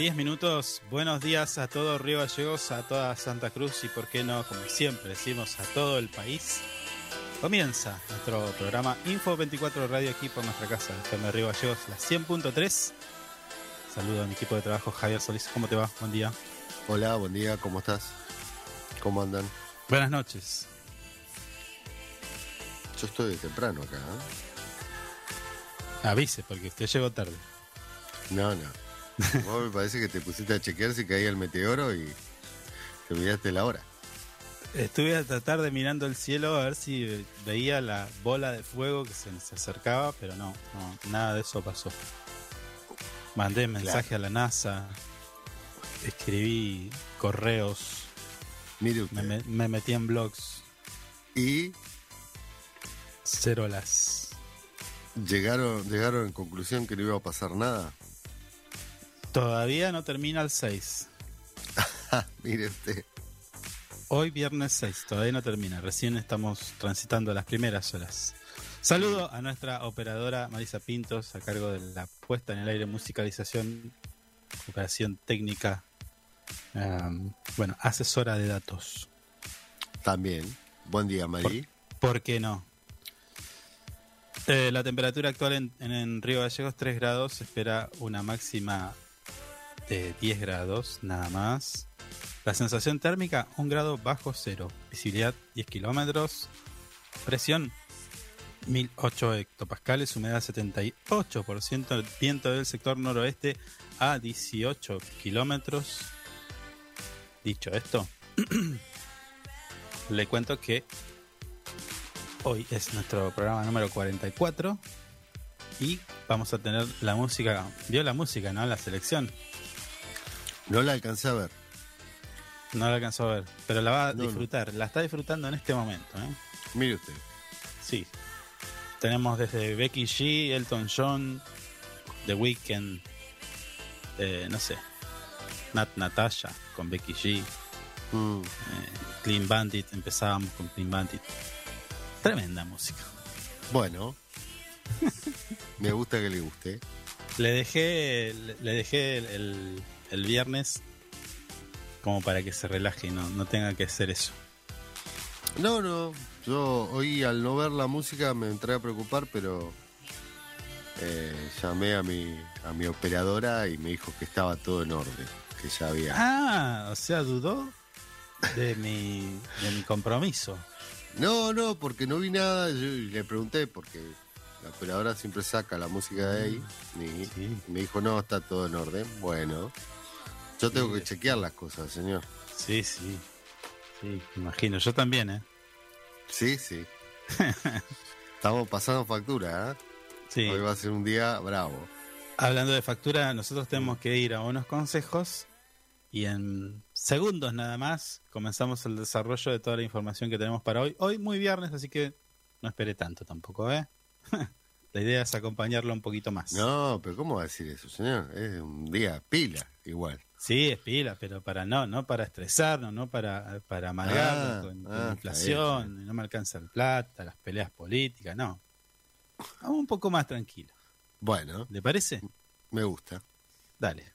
10 minutos. Buenos días a todo Río Gallegos, a toda Santa Cruz y, por qué no, como siempre decimos, a todo el país. Comienza nuestro programa Info 24 Radio aquí por nuestra casa, FM Río Gallegos, la 100.3. Saludo a mi equipo de trabajo, Javier Solís. ¿Cómo te va? Buen día. Hola, buen día, ¿cómo estás? ¿Cómo andan? Buenas noches. Yo estoy de temprano acá. ¿eh? Avise, porque usted llegó tarde. No, no. Vos me parece que te pusiste a chequear si caía el meteoro y te olvidaste la hora. Estuve a tratar de mirando el cielo a ver si veía la bola de fuego que se, se acercaba, pero no, no, nada de eso pasó. Mandé mensaje a la NASA, escribí correos, Mire usted. me, me- me metí en blogs, Y cero las. llegaron, llegaron en conclusión que no iba a pasar nada. Todavía no termina el 6. Ja, mire usted. Hoy viernes 6, todavía no termina, recién estamos transitando las primeras horas. Saludo a nuestra operadora Marisa Pintos a cargo de la puesta en el aire, musicalización, operación técnica, um, bueno, asesora de datos. También. Buen día, Marí. ¿Por qué no? Eh, la temperatura actual en, en- en Río Gallegos 3 grados, se espera una máxima de 10 grados, nada más. La sensación térmica, 1 grado bajo cero. Visibilidad 10 kilómetros. Presión 1008 hectopascales, humedad 78%, el viento del sector noroeste a 18 kilómetros. Dicho esto, le cuento que hoy es nuestro programa número 44 y vamos a tener la música, vio la música, ¿no? La selección. No la alcancé a ver. No la alcanzó a ver, pero la va a No, no. disfrutar, la está disfrutando en este momento, ¿eh? Mire usted. Sí. Tenemos desde Becky G, Elton John, The Weeknd, eh, no sé, Nat Natasha con Becky G, Mm, eh, Clean Bandit, empezábamos con Clean Bandit. Tremenda música. Bueno. Me gusta que le guste. Le dejé, le, le dejé el, el- el viernes como para que se relaje y no, no tenga que hacer eso. No, no. Yo hoy al no ver la música me entré a preocupar, pero eh, llamé a mi, a mi operadora y me dijo que estaba todo en orden, que ya había. Ah, o sea, dudó de mi, de mi compromiso. No, no, porque no vi nada. Yo le pregunté porque la operadora siempre saca la música de ahí y Sí. me dijo no, está todo en orden. Bueno, yo tengo que chequear las cosas, señor. Sí, sí. Sí, imagino. Yo también, ¿eh? Sí, sí. Estamos pasando factura, ¿eh? Sí. Hoy va a ser un día bravo. Hablando de factura, nosotros tenemos que ir a unos consejos y en segundos nada más comenzamos el desarrollo de toda la información que tenemos para hoy. Hoy muy viernes, así que no espere tanto tampoco, ¿eh? la idea es acompañarlo un poquito más. No, pero ¿cómo va a decir eso, señor? Es un día pila, igual. Sí, es pila, pero para no, no para estresarnos, no para, para amargarnos Ah, con, con ah, inflación, no me alcanza el plata, las peleas políticas, no. Vamos un poco más tranquilo. Bueno, ¿Le parece? me gusta. Dale.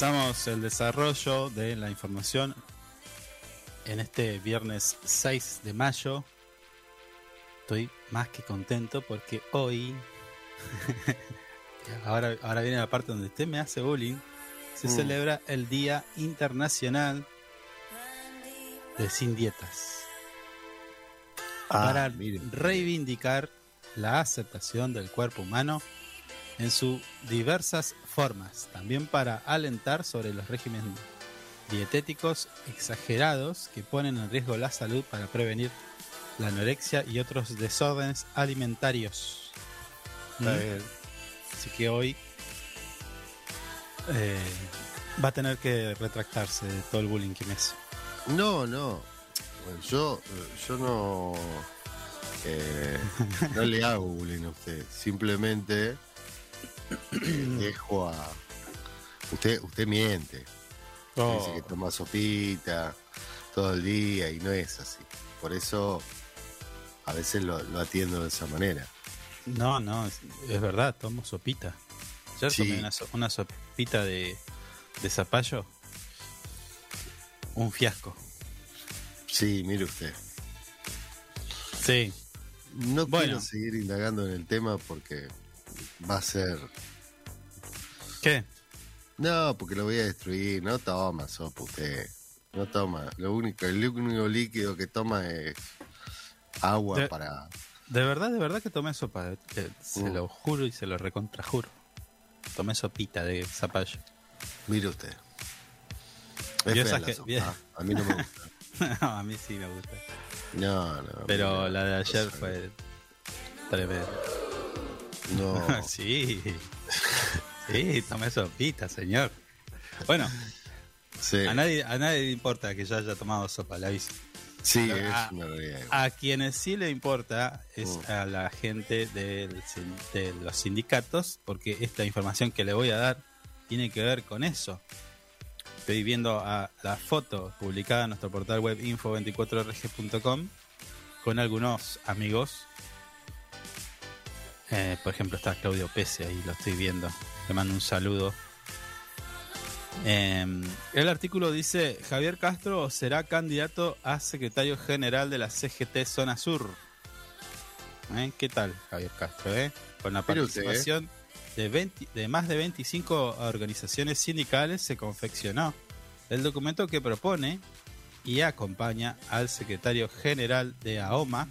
El desarrollo de la información en este viernes 6 de mayo. Estoy más que contento porque hoy, ahora, ahora viene la parte donde usted me hace bullying, se Mm. celebra el Día Internacional de Sin Dietas. para Ah, miren. reivindicar la aceptación del cuerpo humano en sus diversas formas, también para alentar sobre los regímenes dietéticos exagerados que ponen en riesgo la salud para prevenir la anorexia y otros desórdenes alimentarios. ¿Mm? Así que hoy eh, va a tener que retractarse de todo el bullying que me hace. No, no. Yo, yo no. eh, no le hago bullying a usted. Simplemente eh, dejo a. Usted, usted miente. Oh. Dice que toma sopita todo el día y no es así. Por eso a veces lo, lo atiendo de esa manera. No, no, es, es verdad, tomo sopita. Ayer Sí. tomé una, una sopita de, de zapallo. Un fiasco. Sí, mire usted. Sí. No Bueno. quiero seguir indagando en el tema porque va a ser. ¿Qué? No, porque lo voy a destruir. No toma sopa usted. No toma. Lo único, el único líquido que toma es agua De- para. De verdad, de verdad que tomé sopa. te- Se Mm. lo juro y se lo recontrajuro. Tomé sopita de zapallo. Mire usted. Es Vio fea esas la que- sopa, bien. ¿ah? A mí no me gusta. No, a mí sí me gusta. No, no. Pero la de ayer fue tremenda. No. sí. Sí, tomé sopita, señor. Bueno, Sí, a nadie, a nadie le importa que yo haya tomado sopa, la aviso. sí Ah, es una realidad. A quienes sí le importa es Mm. a la gente del de los sindicatos, porque esta información que le voy a dar tiene que ver con eso. Estoy viendo a la foto publicada en nuestro portal web info24rg.com con algunos amigos. Eh, por ejemplo, está Claudio Pese ahí, lo estoy viendo. Le mando un saludo. Eh, el artículo dice, Javier Castro será candidato a secretario general de la CGT Zona Sur. ¿Eh? ¿Qué tal, Javier Castro? eh? Con la participación de, 20 de más de 25 organizaciones sindicales se confeccionó el documento que propone y acompaña al secretario general de AOMA,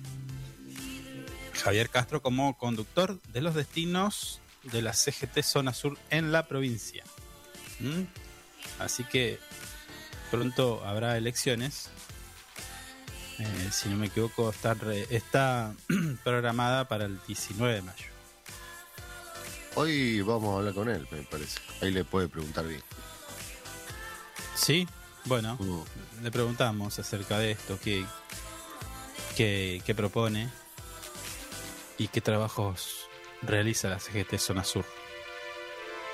Javier Castro, como conductor de los destinos de la CGT Zona Sur en la provincia. ¿Mm? Así que pronto habrá elecciones. Eh, si no me equivoco, está, re- está programada para el 19 de mayo. Hoy vamos a hablar con él, me parece. Ahí le puede preguntar bien. Sí, bueno, Mm. le preguntamos acerca de esto, qué, qué, qué propone y qué trabajos realiza la CGT Zona Sur.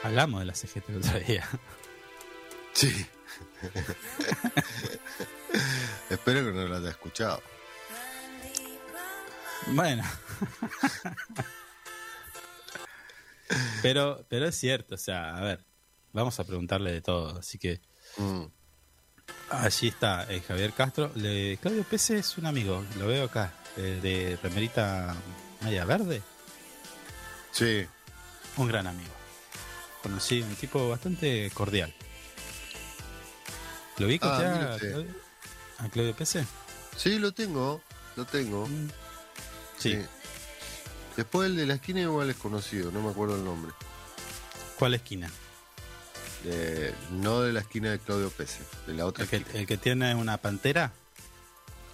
Hablamos de la CGT el otro día. Sí. Espero que no lo haya escuchado. Bueno. pero, pero es cierto, o sea, a ver, vamos a preguntarle de todo, así que Mm. allí está eh, Javier Castro. Le- Claudio Pese es un amigo, lo veo acá, eh, de remerita media verde, Sí, un gran amigo. Conocí un tipo bastante cordial. ¿Lo vi Ah, ya a. Claudio, a Claudio Pese? sí, lo tengo. Lo tengo. Mm. Sí. Después el de la esquina igual es conocido, no me acuerdo el nombre. ¿Cuál esquina? Eh, no de la esquina de Claudio Pese, de la otra ¿El que, esquina. el que tiene una pantera?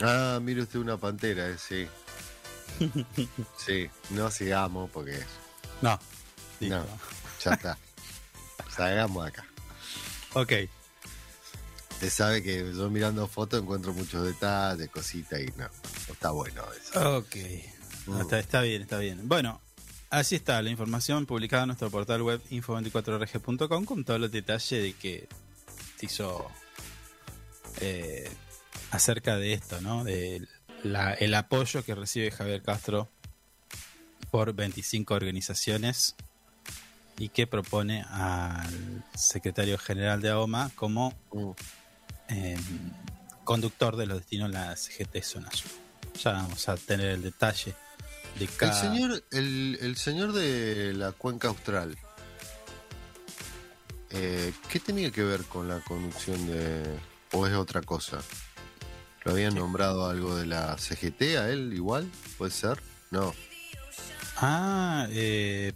Ah, mire usted una pantera, eh, sí. Sí, no sigamos porque No. Listo. No. ya está. Salgamos de acá. Ok. Usted sabe que yo mirando fotos encuentro muchos detalles, cositas y no, está bueno eso. Ok. Mm. Está, está bien, está bien. Bueno, así está la información publicada en nuestro portal web info24rg.com con todos los detalles de que se hizo eh, acerca de esto, ¿no? De la- el apoyo que recibe Javier Castro por 25 organizaciones y que propone al secretario general de AOMA como eh, conductor de los destinos de la CGT Zona Sur. Ya vamos a tener el detalle de El cada... señor, el, el señor de la cuenca austral, eh, ¿qué tenía que ver con la conducción de... o es otra cosa? ¿Lo habían nombrado algo de la CGT a él igual? ¿Puede ser? No. Ah, eh...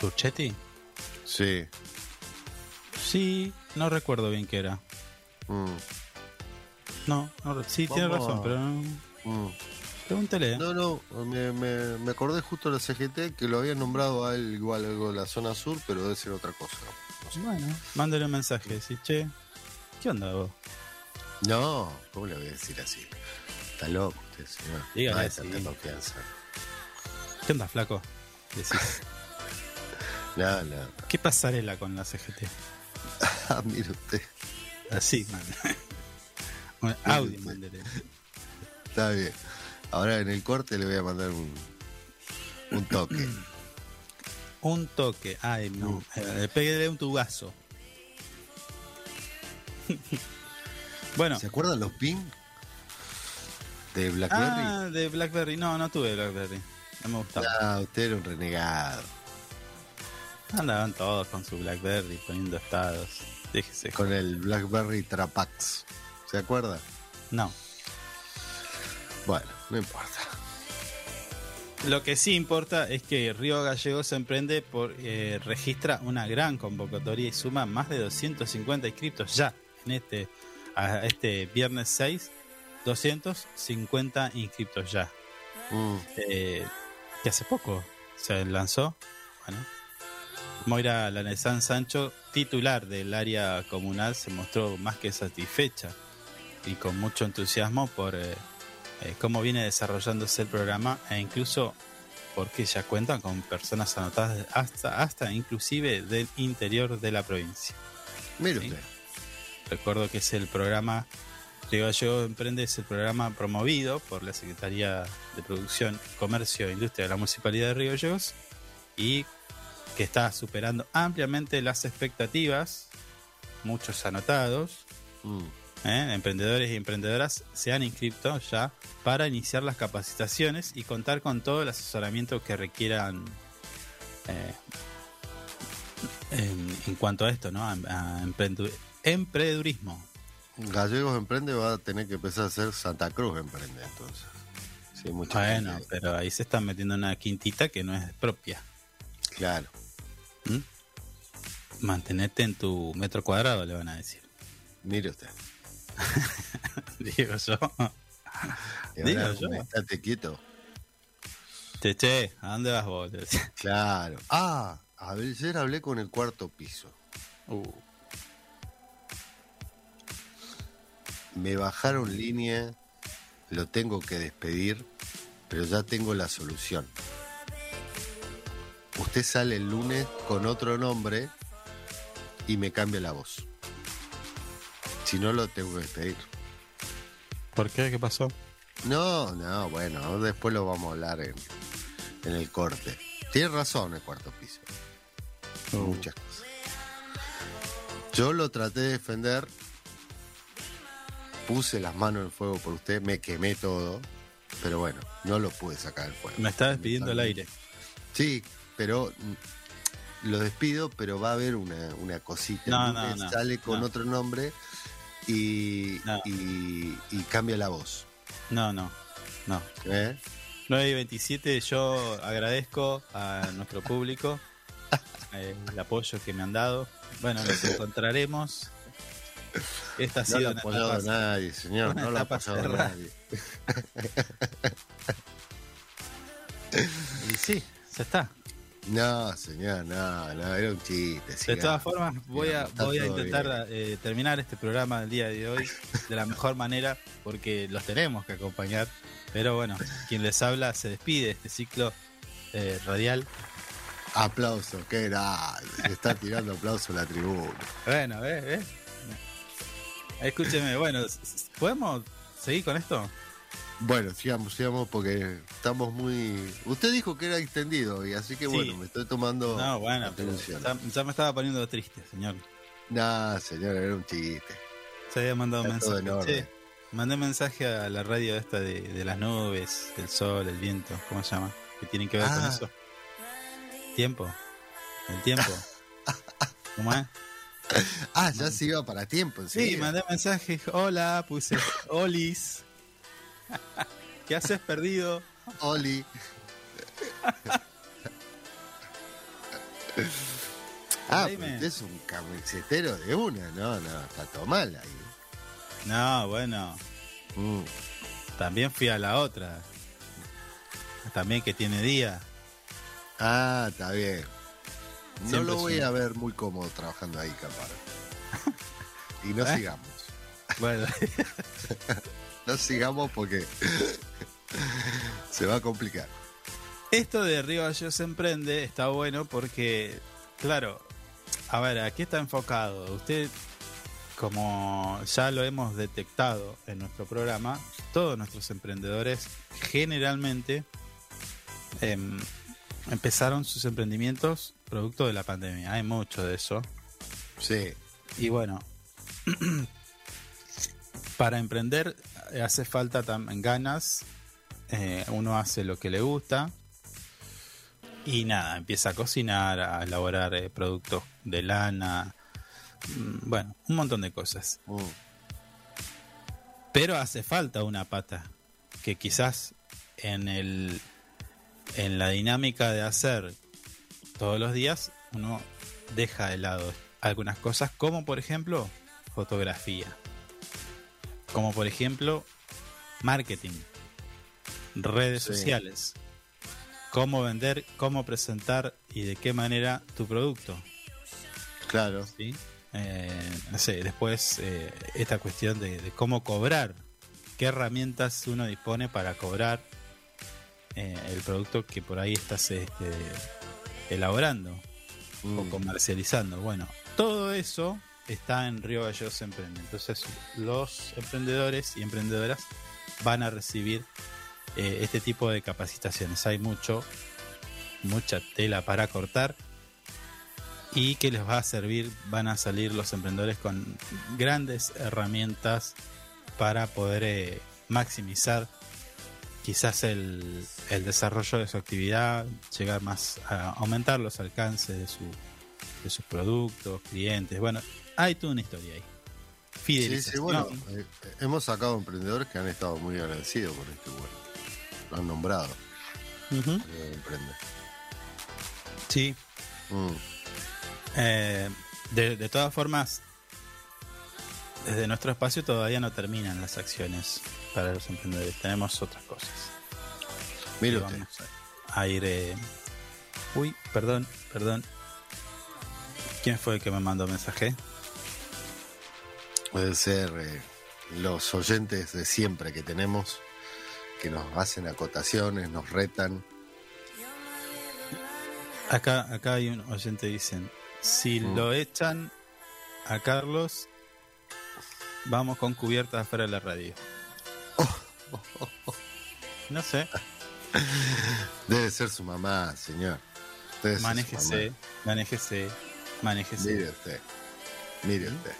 Turchetti. Sí. Sí, no recuerdo bien qué era. Mm, No, no sí, tiene razón, pero no- mm. pregúntele. No, no, me, me- me acordé justo de la CGT que lo habían nombrado a él igual algo de la zona sur, pero debe ser otra cosa. No sé. Bueno, mándale un mensaje, decir, che, ¿qué onda vos? No, ¿cómo le voy a decir así? Está loco usted, señor. Dígale no hay así. tanta confianza. ¿Qué onda, flaco? Decís, No, no. ¿qué pasarela con la CGT? Ah, mire usted. Así, man. Un audio, mándele. Está bien. Ahora en el corte le voy a mandar un, un toque. Un toque. Ay, no. Eh, Pégale un tubazo. Bueno. ¿Se acuerdan los pin de Blackberry? Ah, de Blackberry. No, no tuve Blackberry. No me gustaba. Ah, usted era un renegado. Andaban todos con su Blackberry poniendo estados. Déjese. Con el Blackberry Trapax. ¿Se acuerda? No. Bueno, no importa. Lo que sí importa es que Río Gallegos Emprende por, eh, registra una gran convocatoria y suma más de 250 inscriptos ya en este, a este viernes 6. 250 inscriptos ya. Mm, Eh, que hace poco se lanzó. Bueno, Moira Lanezán Sancho, titular del área comunal, se mostró más que satisfecha y con mucho entusiasmo por eh, eh, cómo viene desarrollándose el programa e incluso porque ya cuentan con personas anotadas hasta, hasta inclusive del interior de la provincia. mire Sí. usted. Recuerdo que es el programa Río Gallego Emprende, es el programa promovido por la Secretaría de Producción, Comercio e Industria de la Municipalidad de Río y que está superando ampliamente las expectativas, muchos anotados, Mm, ¿eh? emprendedores y emprendedoras se han inscrito ya para iniciar las capacitaciones y contar con todo el asesoramiento que requieran eh, en, en cuanto a esto, ¿no? A, a emprendu- emprendedurismo. Gallegos Emprende va a tener que empezar a ser Santa Cruz Emprende entonces. Sí, Bueno, gente- pero ahí se están metiendo una quintita que no es propia. Claro. ¿m? Mantenerte en tu metro cuadrado, le van a decir. Mire usted. Digo yo. Digo yo. Estate quieto. Che, che, ¿a dónde vas vos? Claro. Ah, ayer hablé con el cuarto piso. Uh, Me bajaron línea, lo tengo que despedir, pero ya tengo la solución. Usted sale el lunes con otro nombre y me cambia la voz. Si no, lo tengo que despedir. ¿Por qué? ¿Qué pasó? No, no, bueno, después lo vamos a hablar en, en el corte. Tiene razón el cuarto piso. Muchas cosas. Yo lo traté de defender. Puse las manos en el fuego por usted, me quemé todo. Pero bueno, no lo pude sacar del fuego. Me está despidiendo al aire. Sí, pero mm, lo despido, pero va a haber una, una cosita. No, no, sale con otro nombre y, No. y, y cambia la voz. No, no, no. ¿eh? 9 y 27, yo agradezco a nuestro público eh, el apoyo que me han dado. Bueno, nos encontraremos. Esta ha No sido lo ha apoyado nadie, señor. una No lo ha apoyado nadie. Y sí, ya está. No, señor, no, no, era un chiste. De todas formas, voy a, voy a intentar eh, terminar este programa del día de hoy de la mejor manera porque los tenemos que acompañar. Pero bueno, quien les habla se despide de este ciclo eh, radial. Aplauso, qué grande. Le está tirando aplauso a la tribuna. Bueno, ¿ves? ¿ves? Escúcheme, bueno, ¿podemos seguir con esto? Bueno, sigamos, sigamos porque estamos muy... Usted dijo que era extendido y así que Sí. bueno, me estoy tomando... No, bueno, ya, ya me estaba poniendo triste, señor. Nah, señor, era un chiste. Se había mandado un Está mensaje. mandé un mensaje a la radio esta de, de las nubes, del sol, el viento, ¿cómo se llama? Que tienen que ver con Ah. eso. Tiempo. El tiempo. ¿Cómo es? Ah, ya se iba para tiempo, en Sí, mandé un mensaje. Hola, puse Olis. ¿Qué haces perdido? Oli. ah, pero usted es un camisetero de una, no, no, está todo mal ahí. No, bueno, Mm. también fui a la otra. También que tiene día. Ah, está bien. No Siempre lo voy a ver muy cómodo trabajando ahí, capaz. y no ¿Eh? sigamos. Bueno, No sigamos porque se va a complicar. esto de Río Gallo se emprende está bueno porque, claro, a ver, ¿a qué está enfocado? Usted, como ya lo hemos detectado en nuestro programa, todos nuestros emprendedores generalmente em, empezaron sus emprendimientos producto de la pandemia. Hay mucho de eso. Sí. Y bueno, para emprender eh, hace falta también ganas. eh, uno hace lo que le gusta. Y nada, empieza a cocinar, a elaborar eh, productos de lana. mm, Bueno, un montón de cosas. Mm. Pero hace falta una pata. Que quizás en el en la dinámica de hacer todos los días uno deja de lado algunas cosas como por ejemplo fotografía como por ejemplo marketing redes Sí. sociales cómo vender cómo presentar y de qué manera tu producto Claro. ¿sí? Eh, no sé, después eh, esta cuestión de, de cómo cobrar, qué herramientas uno dispone para cobrar eh, el producto que por ahí estás este, elaborando o Mm. comercializando. Bueno, todo eso está en Río Gallegos Emprende. Entonces los emprendedores y emprendedoras van a recibir eh, este tipo de capacitaciones. Hay mucho, mucha tela para cortar y que les va a servir, van a salir los emprendedores con grandes herramientas para poder eh, maximizar quizás el, el desarrollo de su actividad, llegar más a aumentar los alcances de, su, de sus productos, clientes. Bueno, hay toda una historia ahí. Sí, sí, bueno, eh, hemos sacado emprendedores que han estado muy agradecidos por este bueno. Lo han nombrado. Eh. Sí. Mm. Eh, de, de todas formas, desde nuestro espacio todavía no terminan las acciones para los emprendedores. Tenemos otras cosas. Mire usted. vamos a, a ir. eh, Uy, perdón, perdón. ¿Quién fue el que me mandó mensaje? Puede ser eh, los oyentes de siempre que tenemos, que nos hacen acotaciones, nos retan. Acá, acá hay un oyente dicen, si Mm. lo echan a Carlos, vamos con cubiertas afuera de la radio. No sé, Debe ser su mamá, señor. Debe manéjese, mamá. manéjese, manéjese. Mire usted. Mire usted.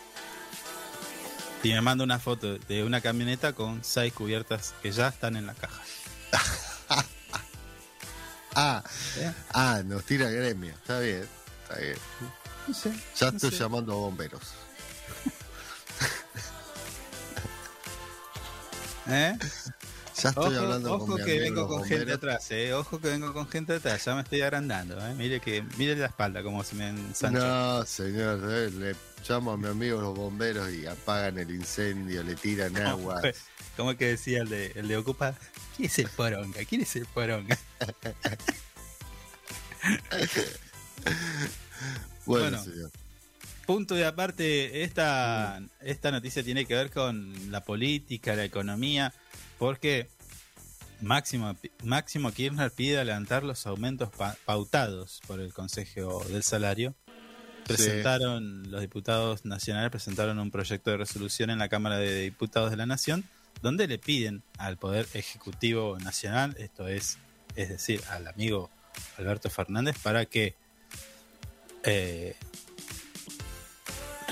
Y me manda una foto de una camioneta con seis cubiertas que ya están en la caja. Ah, ¿Eh? ah, nos tira gremio. Está bien, está bien. No sé. Ya no estoy sé. llamando a bomberos. ¿Eh? Ya estoy Ojo, hablando ojo con que vengo con gente atrás, eh. Ojo que vengo con gente atrás. Ya me estoy agrandando, eh. Mire que, mire la espalda como se me ensancha. No, señor, eh, le llamo a mi amigo los bomberos y apagan el incendio, le tiran agua. ¿Cómo es que decía el de, el de Ocupa? ¿Quién es el poronga? ¿Quién es el poronga? Bueno, Bueno. señor. Punto de aparte, esta, esta noticia tiene que ver con la política, la economía, porque Máximo, Máximo Kirchner pide adelantar los aumentos pa- pautados por el Consejo del Salario. Presentaron, los diputados nacionales presentaron un proyecto de resolución en la Cámara de Diputados de la Nación donde le piden al Poder Ejecutivo Nacional, esto es, es decir, al amigo Alberto Fernández, para que eh,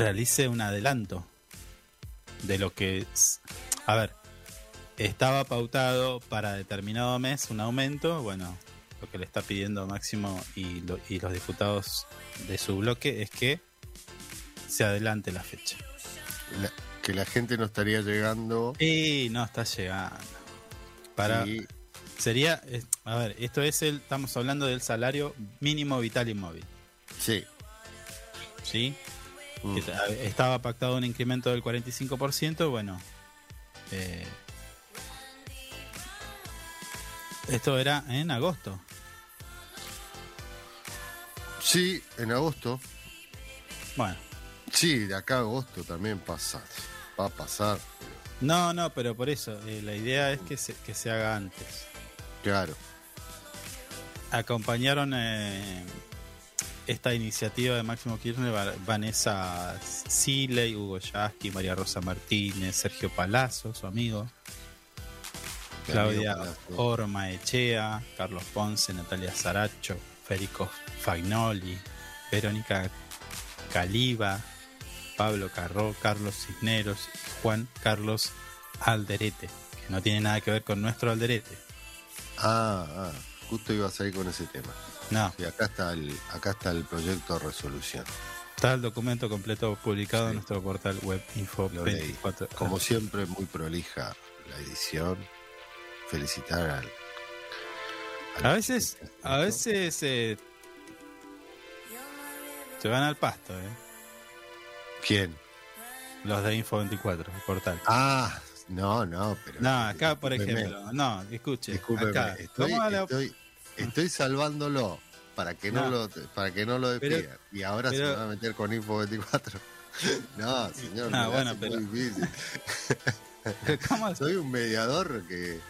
realice un adelanto de lo que es, a ver, estaba pautado para determinado mes un aumento, bueno, lo que le está pidiendo Máximo y, lo- y los diputados de su bloque es que se adelante la fecha. La- que la gente no estaría llegando. Y no está llegando. Para, sería, a ver, esto es el, estamos hablando del salario mínimo vital y móvil, sí. ¿sí? Mm. Que estaba pactado un incremento del 45%, bueno. eh, esto era en agosto. Sí, en agosto. Bueno, Sí, de acá a agosto también pasa. Va a pasar. no, no, pero por eso, eh, la idea es que se, que se haga antes. Claro. Acompañaron eh, esta iniciativa de Máximo Kirchner Va- Vanessa Siley, Hugo Yasky, María Rosa Martínez, Sergio Palazzo, su amigo, Mi Claudia. Orma Echea, Carlos Ponce, Natalia Saracho, Federico Fagnoli, Verónica Caliba, Pablo Carró, Carlos Cisneros y Juan Carlos Alderete, que no tiene nada que ver con nuestro Alderete. Ah, ah, justo iba a salir con ese tema. No, Sí, acá está el, acá está el proyecto de resolución. Está el documento completo publicado en nuestro portal web info Lo leí. 24. Como siempre, muy prolija la edición. Felicitar al. al- A veces, a veces eh, se van al pasto, eh, ¿Quién? los de Info 24, el portal. Ah, no, no, pero. No, acá por ejemplo, no, escuche, Discúlpeme, acá, estoy, ¿cómo le- estoy, estoy salvándolo para que no, No. lo para que no lo Pero- despidan. y ahora pero- se va a meter con Info 24. no, señor, Ah, me la bueno, hace pero- muy difícil. ¿cómo, Soy un mediador que.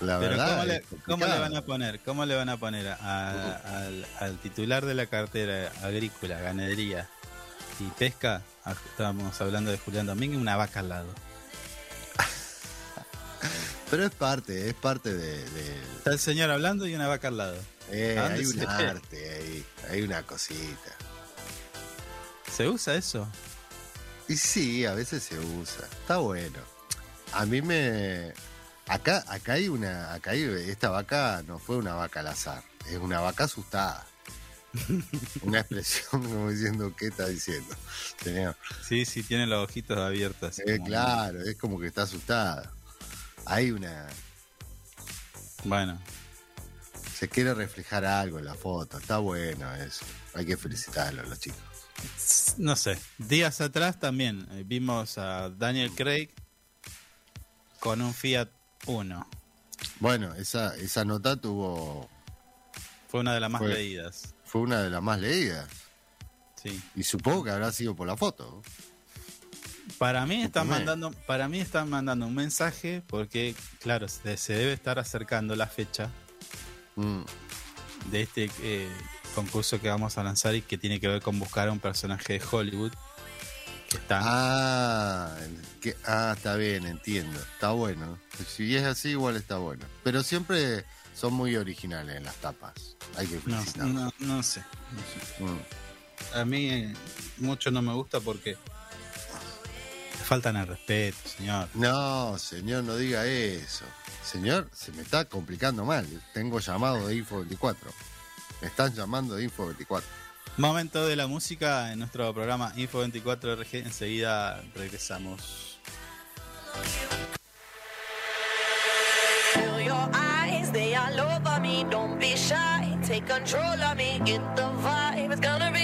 La verdad. ¿cómo, le, cómo van a poner, cómo le van a poner a- al, al titular de la cartera agrícola, ganadería y pesca? Ah, Estábamos hablando de Julián Domínguez, una vaca al lado. Pero es parte, es parte de. de- Está el señor hablando y una vaca al lado. Eh, ¿A dónde hay un arte ahí, hay una cosita. ¿Se usa eso? Y sí, a veces se usa. Está bueno. A mí me. Acá, acá hay una. Acá hay. Esta vaca no fue una vaca al azar. Es una vaca asustada. una expresión como diciendo, ¿qué está diciendo? Sí, sí, tiene los ojitos abiertos. Eh, claro, es como que está asustada. Hay una. Bueno, Se quiere reflejar algo en la foto. Está bueno eso. Hay que felicitarlo a los chicos. no sé. Días atrás también eh, vimos a Daniel Craig con un Fiat Uno. Bueno, esa, esa nota tuvo. Fue una de las más Fue- leídas. Fue una de las más leídas. Sí. Y supongo que habrá sido por la foto. Para mí están mandando, para mí están mandando un mensaje porque, claro, se, se debe estar acercando la fecha Mm. de este eh, concurso que vamos a lanzar y que tiene que ver con buscar a un personaje de Hollywood que está Ah, que- ah, está bien, entiendo. Está bueno. Si es así, igual está bueno. Pero siempre son muy originales en las tapas. Hay que no, no, no sé, no sé. Mm. A mí eh, mucho no me gusta porque faltan el respeto, señor. No, señor, no diga eso. Señor, se me está complicando mal. Tengo llamado de Info 24. Me están llamando de Info 24. Momento de la música en nuestro programa Info 24 RG. Enseguida regresamos. Feel your eyes, they all over me. Don't be shy, take control of me. Get the vibe, it's gonna be lit tonight. night,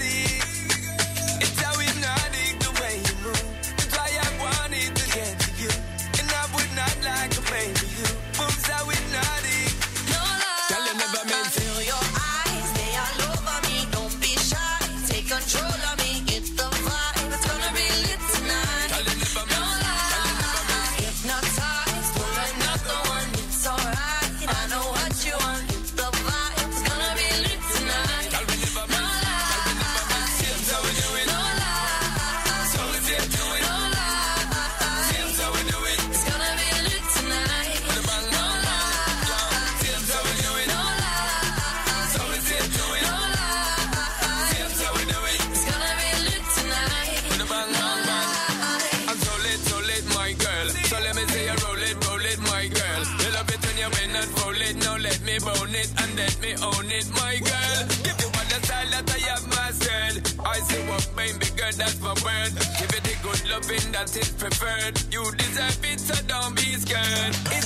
Loving that is preferred. You deserve it, so don't be scared. It's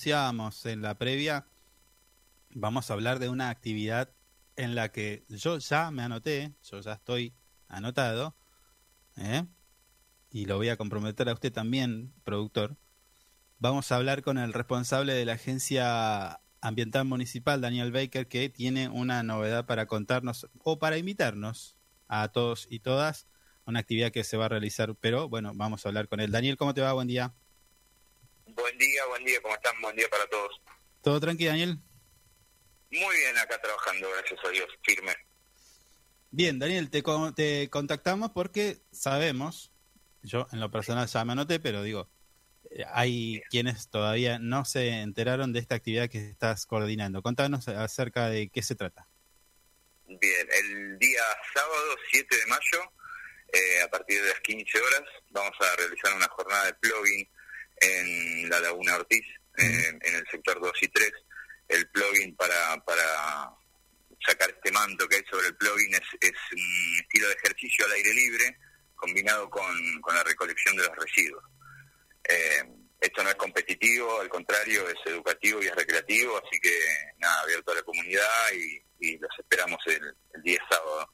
anunciábamos en la previa, vamos a hablar de una actividad en la que yo ya me anoté, yo ya estoy anotado, ¿eh? y lo voy a comprometer a usted también, productor. Vamos a hablar con el responsable de la Agencia Ambiental Municipal, Daniel Baker, que tiene una novedad para contarnos o para invitarnos a todos y todas una actividad que se va a realizar. Pero bueno, vamos a hablar con él. Daniel, ¿cómo te va? Buen día. Buen día, buen día, ¿cómo están? Buen día para todos. ¿Todo tranquilo, Daniel? Muy bien acá trabajando, gracias a Dios, firme. Bien, Daniel, te, con- te contactamos porque sabemos, yo en lo personal ya me anoté, pero digo, eh, hay quienes todavía no se enteraron de esta actividad que estás coordinando. Contanos acerca de qué se trata. Bien, el día sábado 7 de mayo, eh, a partir de las 15 horas, vamos a realizar una jornada de plugin en la Laguna Ortiz, eh, en el sector 2 y 3. El plugin para, para sacar este manto que hay sobre el plugin es, es un estilo de ejercicio al aire libre combinado con, con la recolección de los residuos. Eh, esto no es competitivo, al contrario, es educativo y es recreativo, así que nada, abierto a la comunidad y, y los esperamos el, el día sábado.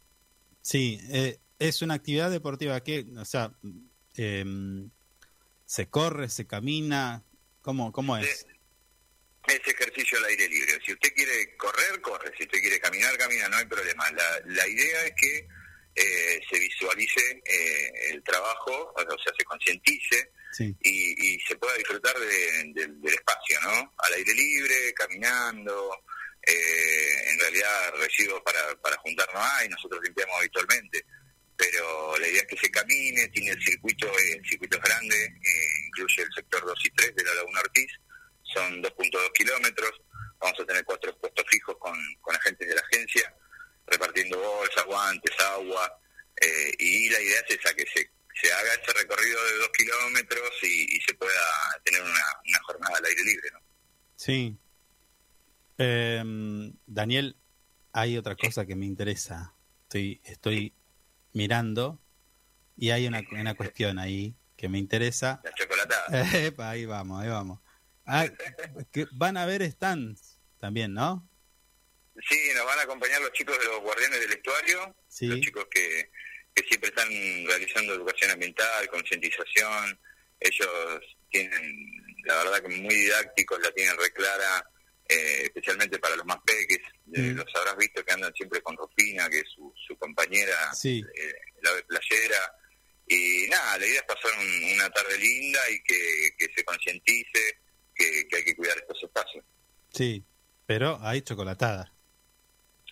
Sí, eh, es una actividad deportiva que, o sea, em, se corre, se camina, ¿cómo, cómo es? Es ejercicio al aire libre. Si usted quiere correr, corre. Si usted quiere caminar, camina, no hay problema. La, la idea es que eh, se visualice eh, el trabajo, o sea, se concientice Sí, y, y se pueda disfrutar de- de- del espacio, ¿no? Al aire libre, caminando. eh, en realidad, residuos para, para juntar no hay, nosotros limpiamos habitualmente. Pero la idea es que se camine, tiene el circuito, eh, el circuito es grande, eh, incluye el sector 2 y 3 de la Laguna Ortiz, son 2.2 kilómetros, vamos a tener cuatro puestos fijos con, con agentes de la agencia, repartiendo bolsas, guantes, agua, eh, y la idea es esa, que se, se haga ese recorrido de dos kilómetros y, y se pueda tener una, una jornada al aire libre, ¿no? sí. Em, Daniel, hay otra cosa que me interesa. Estoy, estoy mirando y hay una, una cuestión ahí que me interesa. La chocolatada. Epa, ahí vamos, ahí vamos. Ah, que van a haber stands también, ¿no? Sí, nos van a acompañar los chicos de los guardianes del estuario, Sí. los chicos que, que siempre están realizando educación ambiental, concientización. Ellos tienen, la verdad que muy didácticos, la tienen reclara, eh, especialmente para los más peques. Eh, Mm. los habrás visto que andan siempre con Rufina, que es su, su compañera, Sí. eh, la de playera. Y nada, la idea es pasar un- una tarde linda y que, que se concientice que, que hay que cuidar estos espacios. Sí, pero hay chocolatada.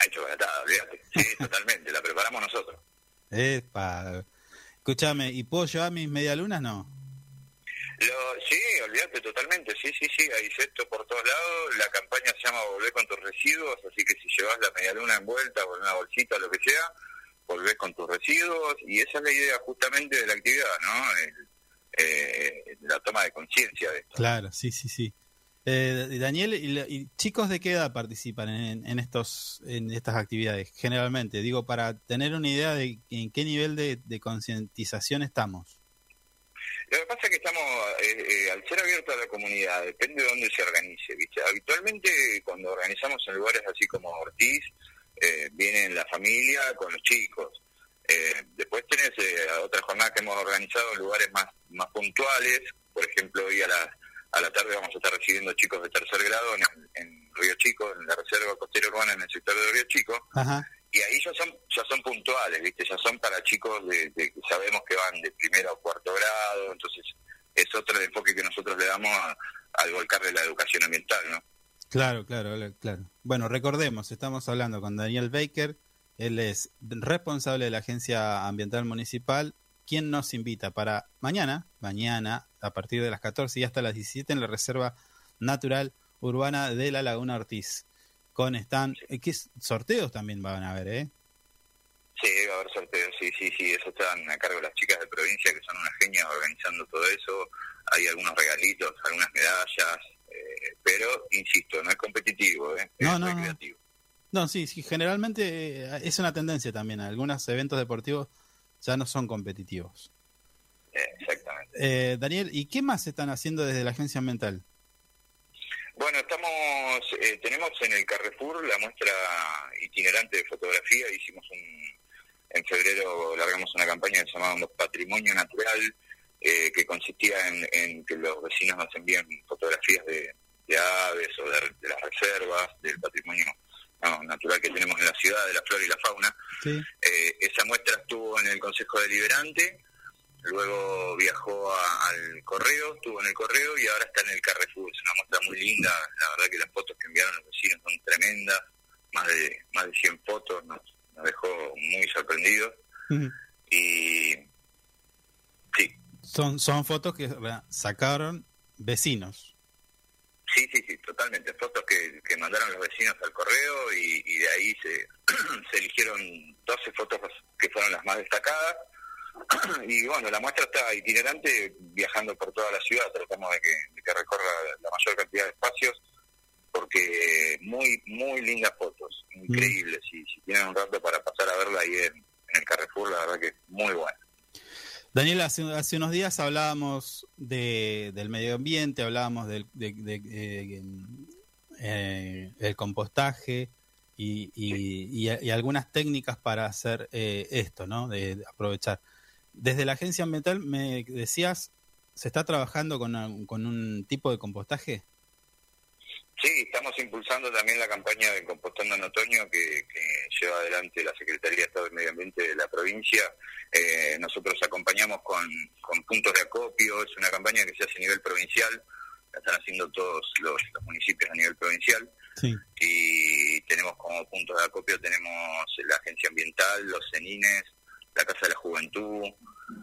Hay chocolatada, olvídate. Sí, totalmente, la preparamos nosotros. Epa. Escúchame, ¿y puedo llevar mis medialunas? No. Lo, sí, olvídate totalmente, sí, sí, sí, hay cesto por todos lados, la campaña se llama Volver con tus residuos, así que si llevas la medialuna envuelta o una bolsita, lo que sea, volvés con tus residuos, y esa es la idea justamente de la actividad, ¿no? El- eh, la toma de conciencia de esto. Claro, sí, sí, sí. Eh, Daniel, ¿y, y chicos de qué edad participan en, en estos en estas actividades? Generalmente, digo, para tener una idea de en qué nivel de, de concientización estamos. Lo que pasa es que estamos, eh, eh, al ser abierto a la comunidad, depende de dónde se organice, ¿viste? Habitualmente cuando organizamos en lugares así como Ortiz, eh, vienen la familia con los chicos. Eh, después tenés eh, otras jornadas que hemos organizado en lugares más, más puntuales, por ejemplo, hoy a la, a la tarde vamos a estar recibiendo chicos de tercer grado en, en Río Chico, en la Reserva Costera Urbana en el sector de Río Chico, Ajá. Y ahí ya son ya son puntuales viste ya son para chicos de, de- que sabemos que van de primero a cuarto grado entonces es otro el enfoque que nosotros le damos a- al volcarle la educación ambiental no Claro, claro, claro. Bueno, recordemos, estamos hablando con Daniel Baker, él es responsable de la Agencia Ambiental Municipal, quien nos invita para mañana, mañana, a partir de las 14 y hasta las 17 en la Reserva Natural Urbana de la Laguna Ortiz. Con están, eh, ¿qué sorteos también van a haber, ¿eh? sí va a haber sorteos sí sí sí eso están a cargo de las chicas de provincia que son unas genias organizando todo eso hay algunos regalitos algunas medallas eh, pero insisto no es competitivo ¿eh? No, es no, recreativo No, sí, sí, generalmente eh, es una tendencia también. Algunos eventos deportivos ya no son competitivos. Eh, exactamente Eh, Daniel, ¿y qué más están haciendo desde la Agencia Ambiental? Bueno, estamos, eh, tenemos en el Carrefour la muestra itinerante de fotografía. Hicimos un, en febrero largamos una campaña que se llamaba Patrimonio Natural, eh, que consistía en, en que los vecinos nos envíen fotografías de, de aves o de, de las reservas, del patrimonio no, natural que tenemos en la ciudad, de la flora y la fauna. Sí. Eh, esa muestra estuvo en el Consejo Deliberante, luego viajó a- al correo, estuvo en el correo y ahora está en el Carrefour. Es una muestra muy linda, la verdad que las fotos que enviaron los vecinos son tremendas, más de más de 100 fotos, nos, nos dejó muy sorprendidos. Y sí, Son, son fotos que sacaron vecinos. sí, sí, sí, totalmente. Fotos que, que mandaron los vecinos al correo y, y de ahí se, se eligieron 12 fotos que fueron las más destacadas. y bueno, la muestra está itinerante viajando por toda la ciudad, tratamos de que, de que recorra la mayor cantidad de espacios, porque muy, muy lindas fotos, increíbles, si, si tienen un rato para pasar a verla ahí en, en el Carrefour, la verdad que es muy buena. Daniel, hace, hace unos días hablábamos de, del medio ambiente, hablábamos del de, de- eh, eh, el compostaje y, y- y- y algunas técnicas para hacer eh, esto, ¿no? De aprovechar. Desde la agencia ambiental me decías, ¿se está trabajando con, un- con un tipo de compostaje? Sí, estamos impulsando también la campaña de Compostando en Otoño que, que lleva adelante la Secretaría de Estado del Medio Ambiente de la provincia. Eh, nosotros acompañamos con, con puntos de acopio, es una campaña que se hace a nivel provincial, la están haciendo todos los, los municipios a nivel provincial Sí. y tenemos como puntos de acopio tenemos la Agencia Ambiental, los CENINES, la Casa de la Juventud,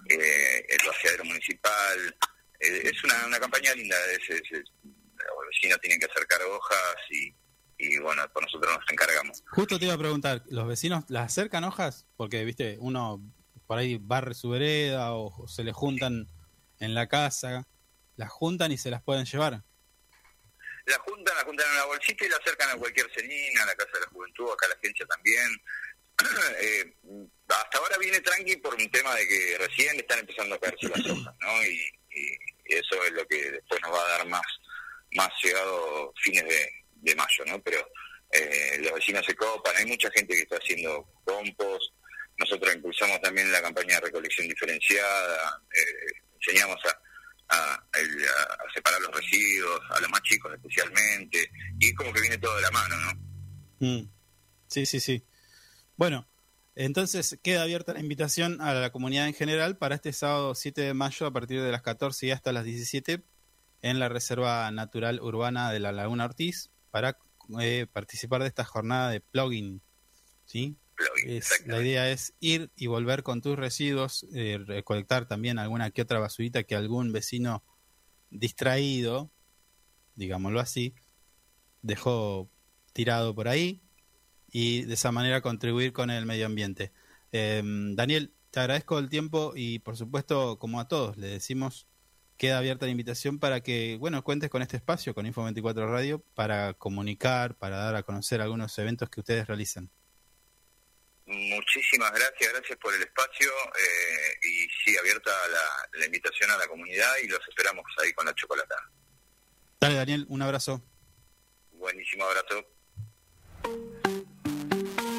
eh, el vaciadero municipal. Eh, es una, una campaña linda, es, es- es- los vecinos tienen que acercar hojas y, y bueno, por nosotros nos encargamos. Justo te iba a preguntar, ¿los vecinos las acercan hojas? Porque, viste, uno por ahí barre su vereda o se le juntan en la casa, las juntan y se las pueden llevar. La juntan, la juntan en una bolsita y la acercan a cualquier cenina, a la Casa de la Juventud, acá a la agencia también. Eh, hasta ahora viene tranqui por un tema de que recién están empezando a caerse las hojas, ¿no? Y, eso es lo que después nos va a dar más, más llegado fines de, mayo, ¿no? Pero eh, los vecinos se copan, hay mucha gente que está haciendo compost, nosotros impulsamos también la campaña de recolección diferenciada, eh, enseñamos a, a, a- separar los residuos, a los más chicos especialmente, y como que viene todo de la mano, ¿no? Mm. Sí, sí, sí. Bueno, Entonces queda abierta la invitación a la comunidad en general para este sábado 7 de mayo a partir de las 14 y hasta las 17 en la Reserva Natural Urbana de la Laguna Ortiz para eh, participar de esta jornada de plugin. ¿sí? Plugin, Es- la idea es ir y volver con tus residuos, eh, recolectar también alguna que otra basurita que algún vecino distraído, digámoslo así, dejó tirado por ahí y de esa manera contribuir con el medio ambiente. Eh, Daniel, te agradezco el tiempo y por supuesto, como a todos, le decimos, queda abierta la invitación para que, bueno, cuentes con este espacio, con Info24 Radio, para comunicar, para dar a conocer algunos eventos que ustedes realizan. Muchísimas gracias, gracias por el espacio eh, y sí, abierta la, la invitación a la comunidad y los esperamos ahí con la chocolata. Dale, Daniel, un abrazo. Buenísimo abrazo.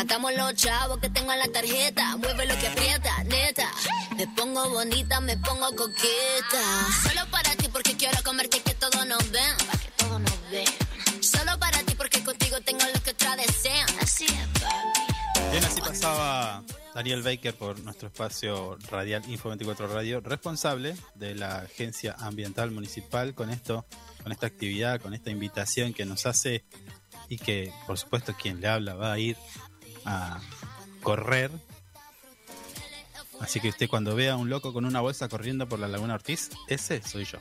gastamos los chavos que tengo en la tarjeta. Mueve lo que aprieta, neta. Me pongo bonita, me pongo coqueta. Solo para ti porque quiero comerte que todos nos ven. Para que todos nos vean. Solo para ti porque contigo tengo lo que otras desean. Así es, papi. Bien, así pasaba Daniel Baker por nuestro espacio radial Info24 Radio, responsable de la Agencia Ambiental Municipal con esto, con esta actividad, con esta invitación que nos hace y que, por supuesto, quien le habla va a ir a correr. Así que usted cuando vea a un loco con una bolsa corriendo por la Laguna Ortiz, ese soy yo.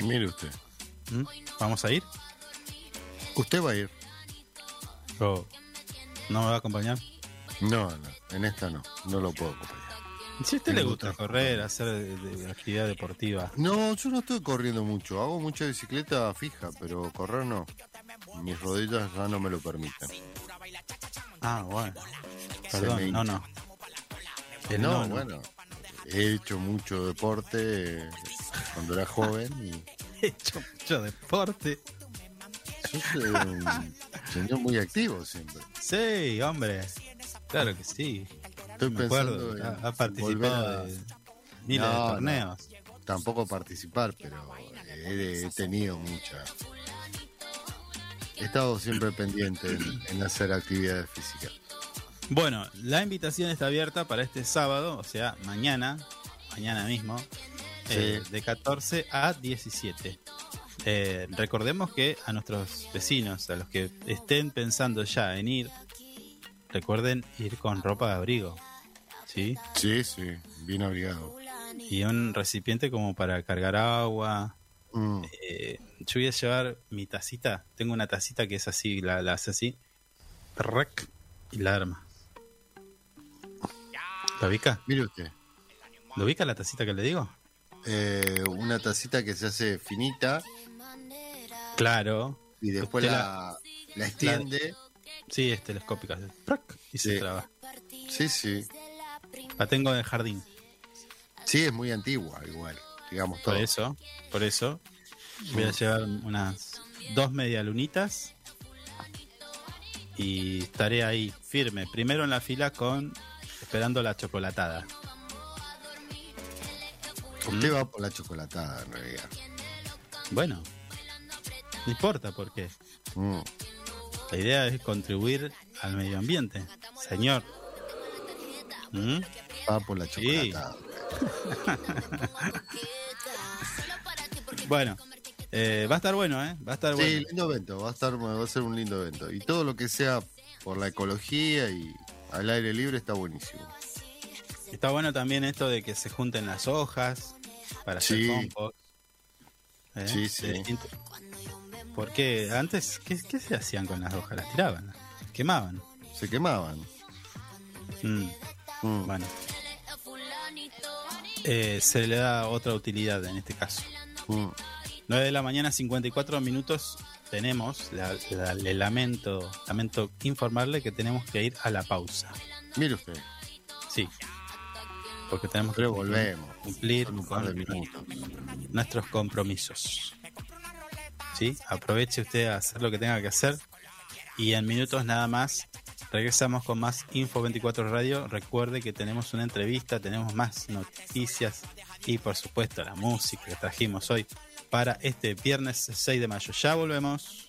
Mire usted. ¿Mm? ¿Vamos a ir? ¿Usted va a ir? ¿O no me va a acompañar? No, no, en esta no. No lo puedo acompañar. Si a usted Me le gusta. gusta correr, hacer de actividad deportiva, No, yo no estoy corriendo mucho. Hago mucha bicicleta fija, pero correr no. Mis rodillas ya no me lo permiten. Ah, bueno. Perdón, me no, no. El no, no, no. bueno. He hecho mucho deporte eh, cuando era joven y He hecho mucho deporte. soy un señor muy activo siempre. Sí, hombre. Claro que sí. Estoy Me pensando acuerdo. Ha, participado a- de miles No, de no. torneos. tampoco participar, pero he, he tenido mucha. He estado siempre pendiente en, en hacer actividades físicas. Bueno, la invitación está abierta para este sábado, o sea, mañana, mañana mismo, eh, de 14 a 17. Eh, recordemos que a nuestros vecinos, a los que estén pensando ya en ir, recuerden ir con ropa de abrigo, ¿sí? Sí, sí, bien abrigado. Y un recipiente como para cargar agua. Mm, Eh, yo voy a llevar mi tacita. Tengo una tacita que es así, la, la hace así. Trrrc, y la arma. ¿La ubica? Mire usted, ¿Lo ubica la tacita que le digo? eh, una tacita que se hace finita Claro. y después la, la extiende. Sí, es telescópica. prac, y se traba. Sí, sí. La tengo en el jardín. Sí, es muy antigua, igual. Digamos todo. Por eso, por eso. Voy a llevar unas dos medialunitas. Y estaré ahí firme. Primero en la fila con. Esperando la chocolatada. Usted va por la chocolatada, en realidad. Bueno. No importa por qué. Mm. La idea es contribuir al medio ambiente. Señor. ¿Mm? Va por la chocolatada. Bueno. Eh, va a estar bueno, ¿eh? Va a estar sí, lindo evento, va a, estar, va a ser un lindo evento. Y todo lo que sea por la ecología y al aire libre está buenísimo. Está bueno también esto de que se junten las hojas para hacer compost. ¿eh? Sí, sí. Porque antes, ¿qué, se hacían con las hojas? Las tiraban, quemaban. Se quemaban. Mm. Mm. Bueno. Eh, se le da otra utilidad en este caso. Fu. 9 de la mañana, 54 minutos. Tenemos, la, le lamento, lamento informarle que tenemos que ir a la pausa. Mire usted. Sí. Porque tenemos Pero que cumplir nuestros compromisos. ¿Sí? Aproveche usted a hacer lo que tenga que hacer. Y en minutos nada más Regresamos con más Info 24 Radio. Recuerde que tenemos una entrevista, tenemos más noticias, y por supuesto la música que trajimos hoy para este viernes 6 de mayo. Ya volvemos.